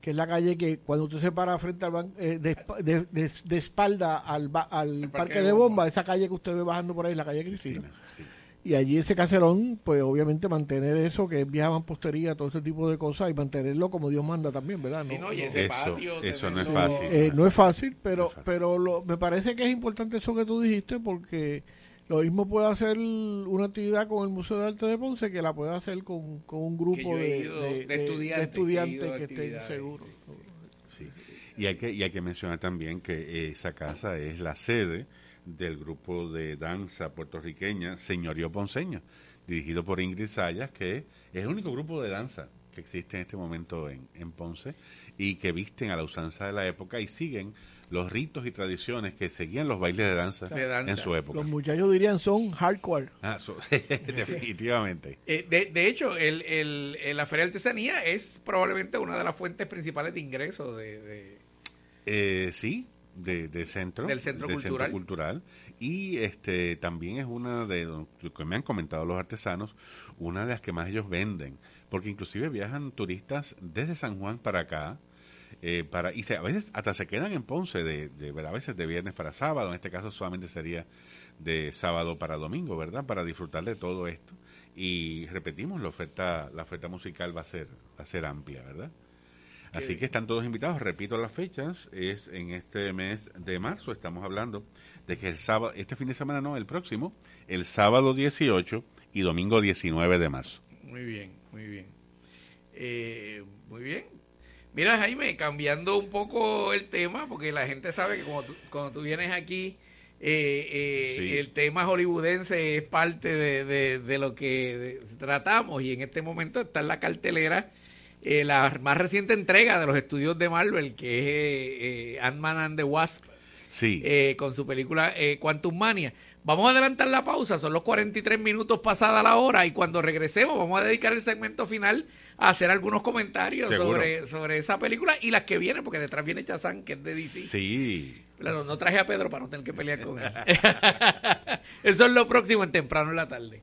que es la calle que cuando usted se para frente al eh, de, de, espalda al, al parque, de bomba, esa calle que usted ve bajando por ahí, la calle Cristina. Sí y allí ese caserón, pues obviamente mantener eso, que es vieja mampostería, todo ese tipo de cosas, y mantenerlo como Dios manda también, ¿verdad? No, y ese patio. Eso no es fácil. Eh, no es fácil, pero, pero lo, me parece que es importante eso que tú dijiste, porque lo mismo puede hacer una actividad con el Museo de Arte de Ponce que la puede hacer con, con un grupo de, estudiantes, que, estén seguros. Sí. Y, hay que, y hay que mencionar también que esa casa es la sede del grupo de danza puertorriqueña Señorío Ponceño, dirigido por Ingrid Sayas, que es el único grupo de danza que existe en este momento en, en Ponce y que visten a la usanza de la época y siguen los ritos y tradiciones que seguían los bailes de danza, en su época. Los muchachos dirían son hardcore. Ah, definitivamente. Eh, de, de, hecho, el, el, la Feria de Artesanía es probablemente una de las fuentes principales de ingresos de... de... Eh, sí, de, centro, del centro, cultural. y este también es una de lo que me han comentado los artesanos una de las que más ellos venden. Porque inclusive viajan turistas desde San Juan para acá eh, para y se, a veces hasta se quedan en Ponce de, de, a veces de viernes para sábado en este caso solamente sería de sábado para domingo verdad para disfrutar de todo esto. Y repetimos la oferta la oferta musical va a ser va a ser amplia verdad Así que están todos invitados. Repito las fechas. Es en este mes de marzo. Estamos hablando de que el sábado, este fin de semana no, el próximo, el sábado 18 y domingo 19 de marzo. Muy bien, muy bien. Eh, muy bien. Mira, Jaime, cambiando un poco el tema, porque la gente sabe que cuando tú, cuando tú vienes aquí, eh, eh, el tema hollywoodense es parte de, de lo que tratamos y en este momento está en la cartelera eh, la más reciente entrega de los estudios de Marvel, que es eh, eh, Ant-Man and the Wasp, sí. con su película Quantum Mania. Vamos a adelantar la pausa, son los 43 minutos pasada la hora y cuando regresemos vamos a dedicar el segmento final a hacer algunos comentarios sobre, sobre esa película y las que vienen, porque detrás viene Chazán, que es de DC. Sí. Claro, no traje a Pedro para no tener que pelear con él. Eso es lo próximo en temprano en la tarde.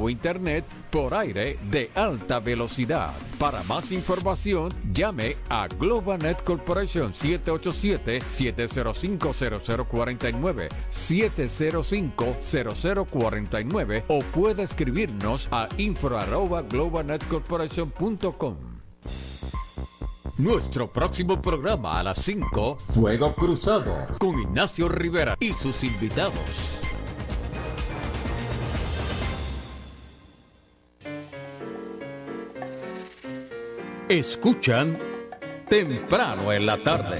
internet por aire de alta velocidad. Para más información, llame a GlobalNet Corporation 787-705-0049, 705-0049 o puede escribirnos a info.globalnetcorporation.com. Nuestro próximo programa a las 5, Fuego Cruzado, con Ignacio Rivera y sus invitados. Escuchan temprano en la tarde.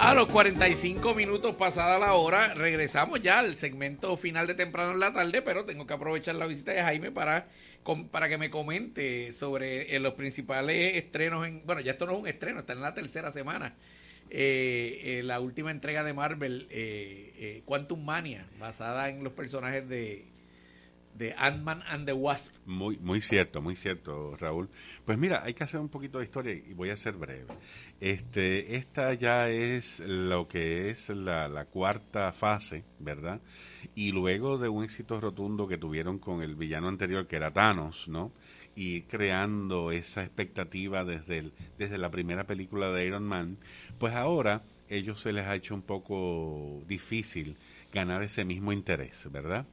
A los 45 minutos pasada la hora, regresamos ya al segmento final de temprano en la tarde, pero tengo que aprovechar la visita de Jaime para, para que me comente sobre eh, los principales estrenos. En, bueno, ya esto no es un estreno, está en la tercera semana. Eh, eh, la última entrega de Marvel, eh, Quantum Mania, basada en los personajes de, de Ant-Man and the Wasp. Muy, muy cierto, muy cierto, Raúl. Pues mira, hay que hacer un poquito de historia y voy a ser breve. Este, esta ya es lo que es la, cuarta fase, ¿verdad? Y luego de un éxito rotundo que tuvieron con el villano anterior, que era Thanos, ¿no? Y creando esa expectativa desde, desde la primera película de Iron Man, pues ahora ellos se les ha hecho un poco difícil ganar ese mismo interés, ¿verdad?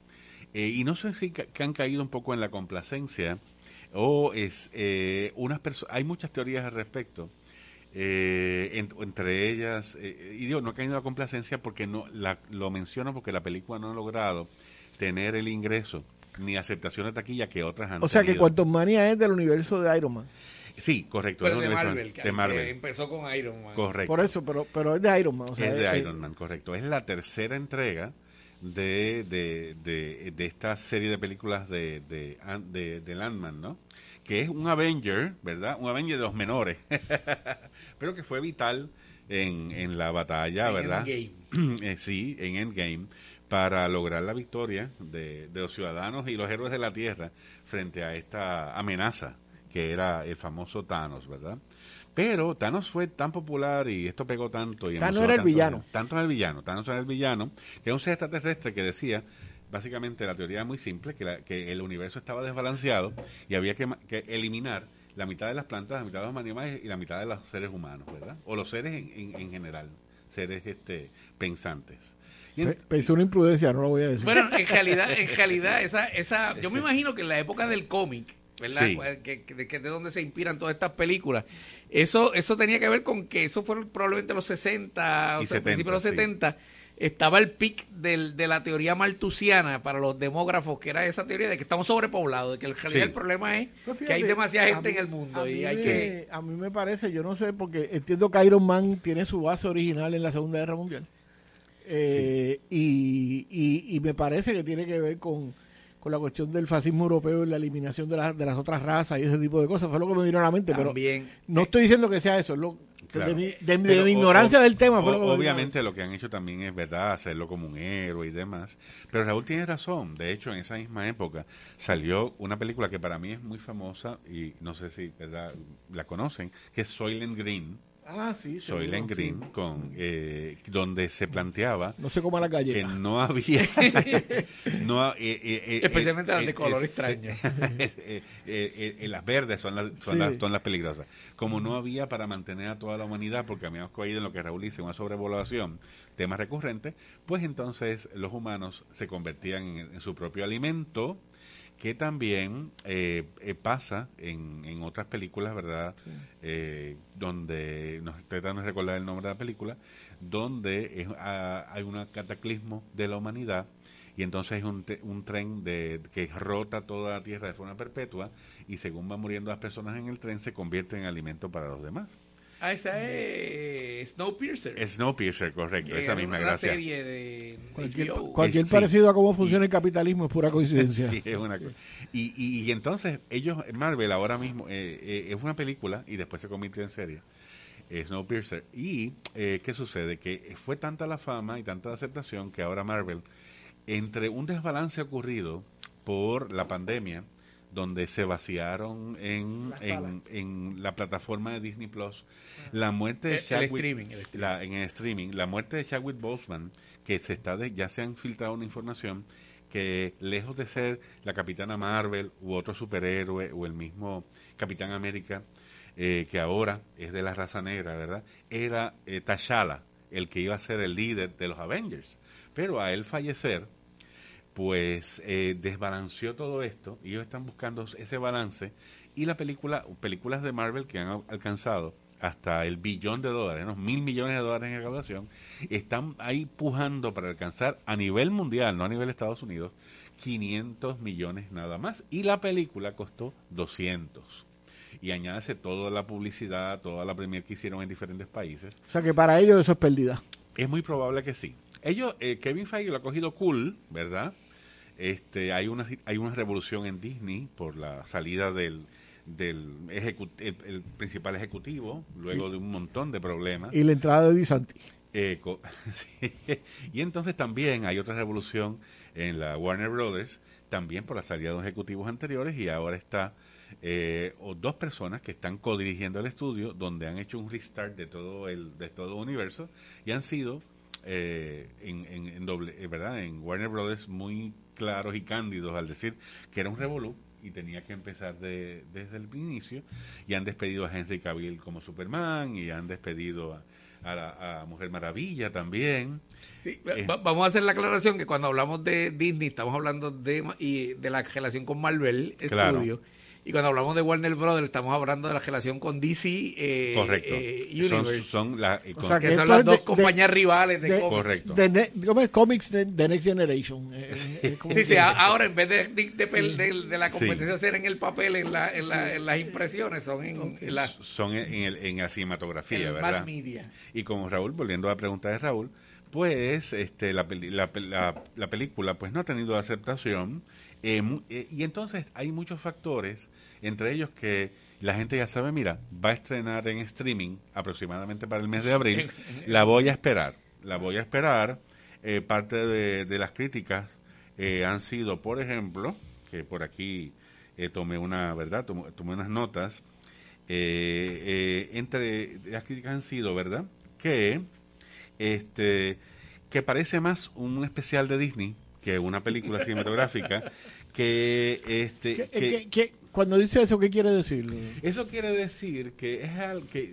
Eh, y no sé si ca- que han caído un poco en la complacencia o es eh, unas personas hay muchas teorías al respecto eh, en- entre ellas eh, y digo no ha caído en la complacencia porque no la, lo menciono porque la película no ha logrado tener el ingreso ni aceptación de taquilla que otras han O sea que. Quantum Mania es del universo de Iron Man. sí correcto Pero es de Marvel, que, de que Marvel. empezó con Iron Man. correcto Por eso, pero pero es de Iron Man. O sea, es de Iron Man, correcto. Es la tercera entrega de, de, de, de esta serie de películas de, de, de, del Ant-Man, ¿no? Que es un Avenger, ¿verdad? Un Avenger de los menores, pero que fue vital en, en la batalla, En ¿verdad? Endgame. Eh, sí, en Endgame, para lograr la victoria de, de los ciudadanos y los héroes de la Tierra frente a esta amenaza que era el famoso Thanos, ¿verdad? Pero Thanos fue tan popular y esto pegó tanto. Y Thanos era el tanto- villano. Tanto era el villano. Thanos era el villano, que era un ser extraterrestre que decía, básicamente la teoría era muy simple, que, la- que el universo estaba desbalanceado y había que, eliminar la mitad de las plantas, la mitad de los animales y la mitad de los seres humanos, ¿verdad? O los seres en, en- en general, seres este pensantes. Y en- pe- Pensé una imprudencia, no lo voy a decir. Bueno, en realidad, en realidad, esa, esa, yo me imagino que en la época del cómic, ¿verdad? Sí. Que, que- de, que de donde se inspiran todas estas películas, eso, eso tenía que ver con que eso fueron probablemente los 60, o sea, 70, principios de los sí. 70, estaba el pic del, de la teoría maltusiana para los demógrafos, que era esa teoría de que estamos sobrepoblados, de que en realidad Sí. el problema es Pues que hay demasiada gente mí- en el mundo a y mí hay me- que... A mí me parece, yo no sé, porque entiendo que Iron Man tiene su base original en la Segunda Guerra Mundial. Eh, y, y, y me parece que tiene que ver con, con la cuestión del fascismo europeo y la eliminación de, las de las otras razas y ese tipo de cosas. Fue lo que me vino a la mente, pero no estoy diciendo que sea eso. es lo, Claro. de mi, de Pero de mi ignorancia o- del tema fue lo que la Obviamente lo que han hecho también es verdad, hacerlo como un héroe y demás. Pero Raúl tiene razón. De hecho, en esa misma época salió una película que para mí es muy famosa y no sé si verdad la conocen, que es Soylent Green. Ah, sí, seguro, Soylent sí. Green, con, eh, donde se planteaba No sé cómo la que no había no eh, eh, eh, Especialmente eh, las de eh, color eh, extraño. eh, eh, eh, eh, las verdes son las son, Sí. las son las peligrosas como no había para mantener a toda la humanidad porque habíamos caído en lo que Raúl dice una sobrepoblación tema recurrente pues entonces los humanos se convertían en, en su propio alimento que también eh, eh, pasa en, en otras películas, ¿verdad? Eh, donde, nos estoy tratando de recordar el nombre de la película, donde es, ah, hay un cataclismo de la humanidad y entonces es un, un tren de, que rota toda la Tierra de forma perpetua y según van muriendo las personas en el tren se convierte en alimento para los demás. Ah, esa es Snowpiercer. Snowpiercer, correcto, que esa misma una gracia. serie de Cualquier, Sí. parecido a cómo funciona el capitalismo es pura coincidencia. Sí, es una cosa. Y, y, y entonces ellos, Marvel ahora mismo, eh, eh, es una película y después se convirtió en serie, eh, Snowpiercer. Y, eh, ¿qué sucede? Que fue tanta la fama y tanta la aceptación que ahora Marvel, entre un desbalance ocurrido por la pandemia, donde se vaciaron en, en, en la plataforma de Disney Plus, la muerte de El- el Chadwick- streaming, el streaming. la- en el streaming, la muerte de Chadwick Boseman, que se está de- ya se han filtrado una información que lejos de ser la Capitana Marvel u otro superhéroe o el mismo Capitán América, eh, que ahora es de la raza negra, ¿verdad? Era eh, T'Challa, el que iba a ser el líder de los Avengers. Pero a él fallecer, pues eh, desbalanceó todo esto y ellos están buscando ese balance y la película películas de Marvel que han al- alcanzado hasta el billón de dólares, ¿no? mil millones de dólares en recaudación, están ahí pujando para alcanzar a nivel mundial, no a nivel de Estados Unidos, 500 millones nada más. Y la película costó 200. y añádese toda la publicidad, toda la premier que hicieron en diferentes países. O sea que para ellos eso es pérdida. Es muy probable que sí. Ellos, eh, Kevin Feige lo ha cogido cool, ¿verdad? Este, hay una hay una revolución en Disney por la salida del del el, principal ejecutivo luego de un montón de problemas. Y la entrada de Disanti. Eh, y entonces también hay otra revolución en la Warner Brothers también por la salida de los ejecutivos anteriores y ahora está eh, o dos personas que están co-dirigiendo el estudio donde han hecho un restart de todo el de todo el universo y han sido eh, en, en, doble eh, verdad en Warner Brothers muy claros y cándidos al decir que era un revolú y tenía que empezar de, desde el inicio y han despedido a Henry Cavill como Superman y han despedido a a, la, Mujer Maravilla también. Sí, eh, vamos a hacer la aclaración que cuando hablamos de Disney estamos hablando de, y de la relación con Marvel Studios. Y cuando hablamos de Warner Brothers, estamos hablando de la relación con DC eh, Correcto. Eh, Universe. Son, la, o sea, que, son las dos compañías rivales de, cómics. Correcto. De, cómics de, Next Generation. Eh, sí, sí, ahora en vez de, de, la competencia ser en el papel, en, la, en, las impresiones, son en, la, son en, la cinematografía, ¿verdad? Mass media. Y como Raúl, volviendo a la pregunta de Raúl, pues este, la, la, la película pues no ha tenido aceptación eh, eh, y entonces hay muchos factores, entre ellos que la gente ya sabe, mira, va a estrenar en streaming aproximadamente para el mes de abril, la voy a esperar, la voy a esperar. Eh, parte de, las críticas han sido, por ejemplo, que por aquí tomé una, ¿verdad? Tomé, tomé unas notas. entre las críticas han sido, ¿verdad? Que, este, que parece más un especial de Disney que una película cinematográfica que este que, cuando dice eso qué quiere decir eso quiere decir que es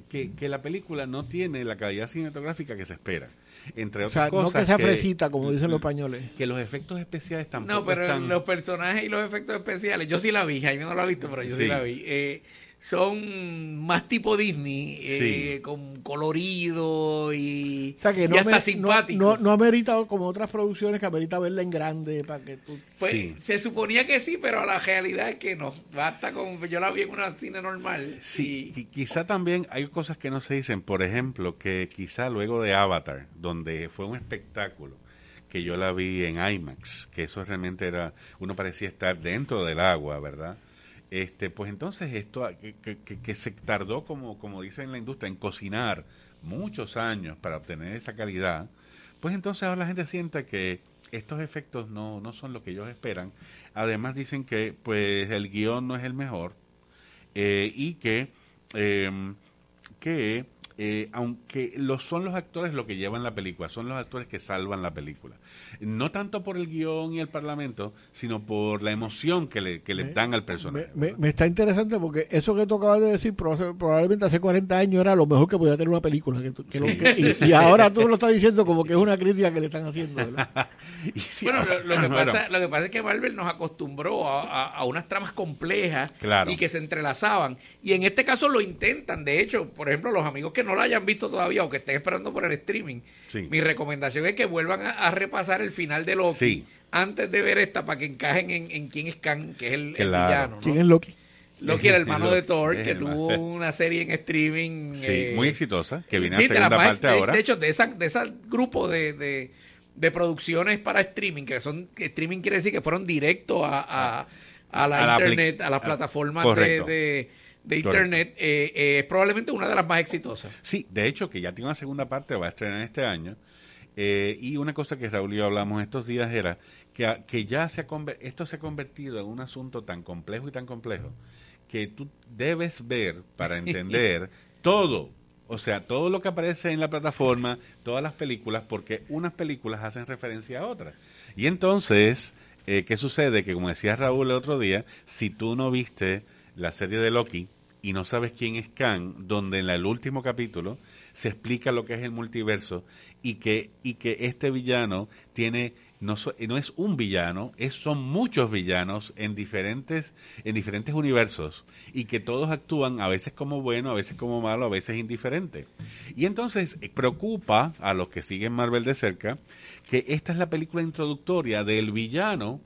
que, que, la película no tiene la calidad cinematográfica que se espera entre otras cosas no que sea fresita como dicen los españoles. que los efectos especiales tampoco no pero los personajes y los efectos especiales yo sí la vi Jaime no la ha visto pero yo sí, la vi. Eh, son más tipo Disney, eh, con colorido y, no hasta simpático. No, no, amerita como otras producciones que amerita verla en grande para que tú... Pues se suponía que sí, pero la realidad es que no. Basta con... Yo la vi en una cine normal. Sí, y... quizá también hay cosas que no se dicen. Por ejemplo, que quizá luego de Avatar, donde fue un espectáculo, que yo la vi en IMAX, que eso realmente era... Uno parecía estar dentro del agua, ¿verdad? Este pues entonces esto que, que, se tardó como como dicen en la industria en cocinar muchos años para obtener esa calidad pues entonces ahora la gente siente que estos efectos no, no son lo que ellos esperan. Además dicen que pues el guion no es el mejor eh, y que eh, que eh, aunque lo, son los actores lo que llevan la película, son los actores que salvan la película. No tanto por el guion y el parlamento, sino por la emoción que le, que le dan al personaje. Me, está interesante porque eso que tú acabas de decir, probablemente hace 40 años era lo mejor que podía tener una película. y, ahora tú lo estás diciendo como que es una crítica que le están haciendo. bueno, lo, que pasa, lo que pasa es que Marvel nos acostumbró a, unas tramas complejas y que se entrelazaban. Y en este caso lo intentan. De hecho, por ejemplo, los amigos que no lo hayan visto todavía o que estén esperando por el streaming, mi recomendación es que vuelvan a, repasar el final de Loki antes de ver esta para que encajen en, quién es Khan, que es el, villano. ¿Quién es Loki? Loki era el hermano de Thor, que tuvo una serie en streaming. Eh, muy exitosa, que viene a segunda parte ahora. De hecho, de ese de esa grupo de, de, producciones para streaming, que son streaming quiere decir que fueron directos a, a, la, internet, a las plataformas de de Internet eh, eh, es probablemente una de las más exitosas. Sí, de hecho, que ya tiene una segunda parte, va a estrenar este año. Eh, y una cosa que Raúl y yo hablamos estos días era que, que ya se ha esto se ha convertido en un asunto tan complejo y tan complejo que tú debes ver para entender todo. O sea, todo lo que aparece en la plataforma, todas las películas, porque unas películas hacen referencia a otras. Y entonces, ¿qué sucede? Que como decía Raúl el otro día, si tú no viste la serie de Loki, y no sabes quién es Khan, donde en el último capítulo se explica lo que es el multiverso y que, y que este villano tiene no, no es un villano, es, son muchos villanos en diferentes, en diferentes universos y que todos actúan a veces como bueno, a veces como malo, a veces indiferente. Y entonces eh, preocupa a los que siguen Marvel de cerca que esta es la película introductoria del villano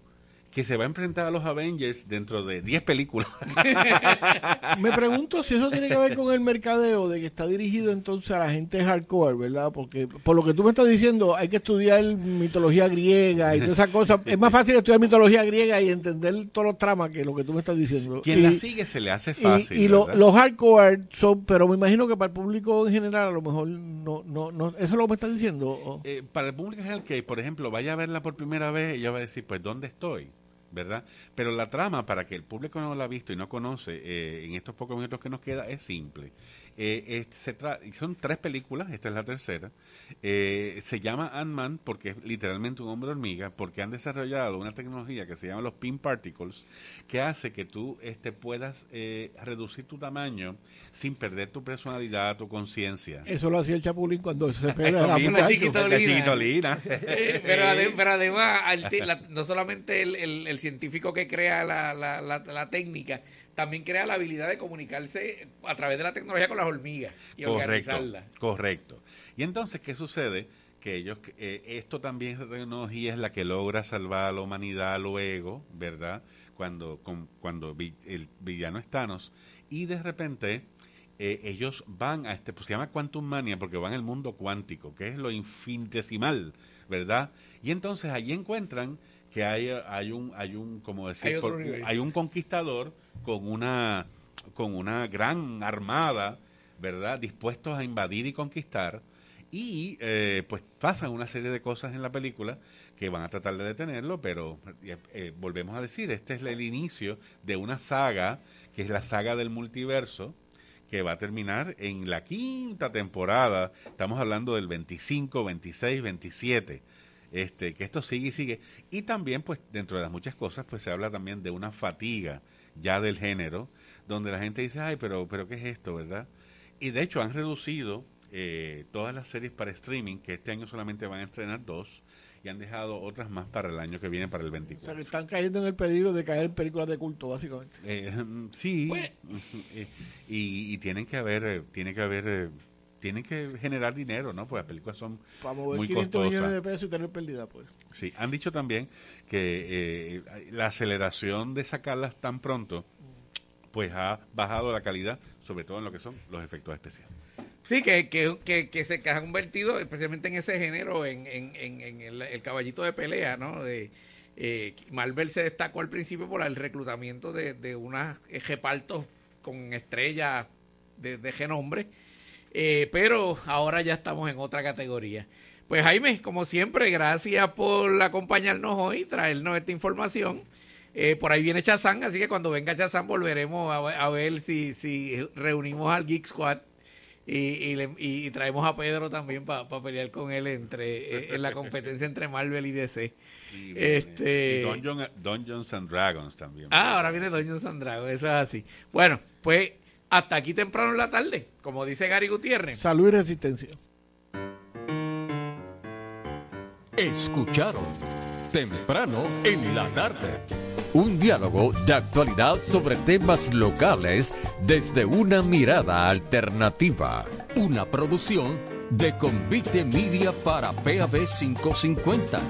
que se va a enfrentar a los Avengers dentro de 10 películas. Me pregunto si eso tiene que ver con el mercadeo, de que está dirigido entonces a la gente hardcore, ¿verdad? Porque por lo que tú me estás diciendo, hay que estudiar mitología griega y todas esas cosas. Es más fácil estudiar mitología griega y entender todos los tramas que lo que tú me estás diciendo. Quien y, la sigue se le hace fácil. Y, y lo, los hardcore son, pero me imagino que para el público en general a lo mejor no, no, no eso es lo que me estás diciendo. Eh, para el público en general que, por ejemplo, vaya a verla por primera vez, ella va a decir, pues, ¿dónde estoy? ¿Verdad? Pero la trama, para que el público no la ha visto y no conoce, eh, en estos pocos minutos que nos queda, es simple. Eh, se son tres películas, esta es la tercera. Eh, se llama Ant-Man porque es literalmente un hombre hormiga, porque han desarrollado una tecnología que se llama los pin particles, que hace que tú este, puedas eh, reducir tu tamaño sin perder tu personalidad, tu conciencia. Eso lo hacía el Chapulín cuando se pega la, la chiquitolina. Eh, pero, pero, además, no solamente el, el, el, científico que crea la, la, la técnica, también crea la habilidad de comunicarse a través de la tecnología con las hormigas y correcto, organizarlas. Correcto. Y entonces, ¿qué sucede? Que ellos, eh, esto también, esta tecnología es la que logra salvar a la humanidad luego, ¿verdad? Cuando, con, cuando el villano es Thanos. Y de repente, eh, ellos van a este, pues se llama Quantum Mania porque van al mundo cuántico, que es lo infinitesimal, ¿verdad? Y entonces allí encuentran que hay, hay un, hay un, como decir, hay, un conquistador con una, con una gran armada, ¿verdad? Dispuestos a invadir y conquistar. Y eh, pues pasan una serie de cosas en la película que van a tratar de detenerlo, pero eh, eh, volvemos a decir, este es el inicio de una saga, que es la saga del multiverso, que va a terminar en la quinta temporada. Estamos hablando del 25, 26, 27 este, que esto sigue y sigue. Y también, pues, dentro de las muchas cosas, pues se habla también de una fatiga ya del género, donde la gente dice, ay, pero, pero ¿qué es esto, verdad? Y de hecho han reducido eh, todas las series para streaming, que este año solamente van a estrenar dos, y han dejado otras más para el año que viene, para el 24. O sea, que están cayendo en el peligro de caer películas de culto, básicamente. Eh, sí, pues. y, y, tienen que haber, eh, tiene que haber tienen que generar dinero, ¿no? Pues las películas son Para mover muy 500 millones de pesos y tener pérdida, pues. Sí, han dicho también que eh, la aceleración de sacarlas tan pronto, pues ha bajado la calidad, sobre todo en lo que son los efectos especiales. Sí, que, que, que, que se ha convertido especialmente en ese género, en, en, en, el, caballito de pelea, ¿no? De, eh, Marvel se destacó al principio por el reclutamiento de, de unos repartos con estrellas de, de genombre eh, pero ahora ya estamos en otra categoría. Pues Jaime, como siempre, gracias por acompañarnos hoy, traernos esta información. Eh, por ahí viene Chazán, así que cuando venga Chazán volveremos a, ver si, si reunimos al Geek Squad y, y, traemos a Pedro también para pelear con él entre eh, en la competencia entre Marvel y DC. este... Y Dungeons and Dragons también. Ah, ahora viene Dungeons and Dragons, eso es así. Bueno, pues hasta aquí temprano en la tarde, como dice Gary Gutiérrez. Salud y resistencia. Escucharon temprano en la tarde. Un diálogo de actualidad sobre temas locales desde una mirada alternativa. Una producción de Convite Media para PAB 550.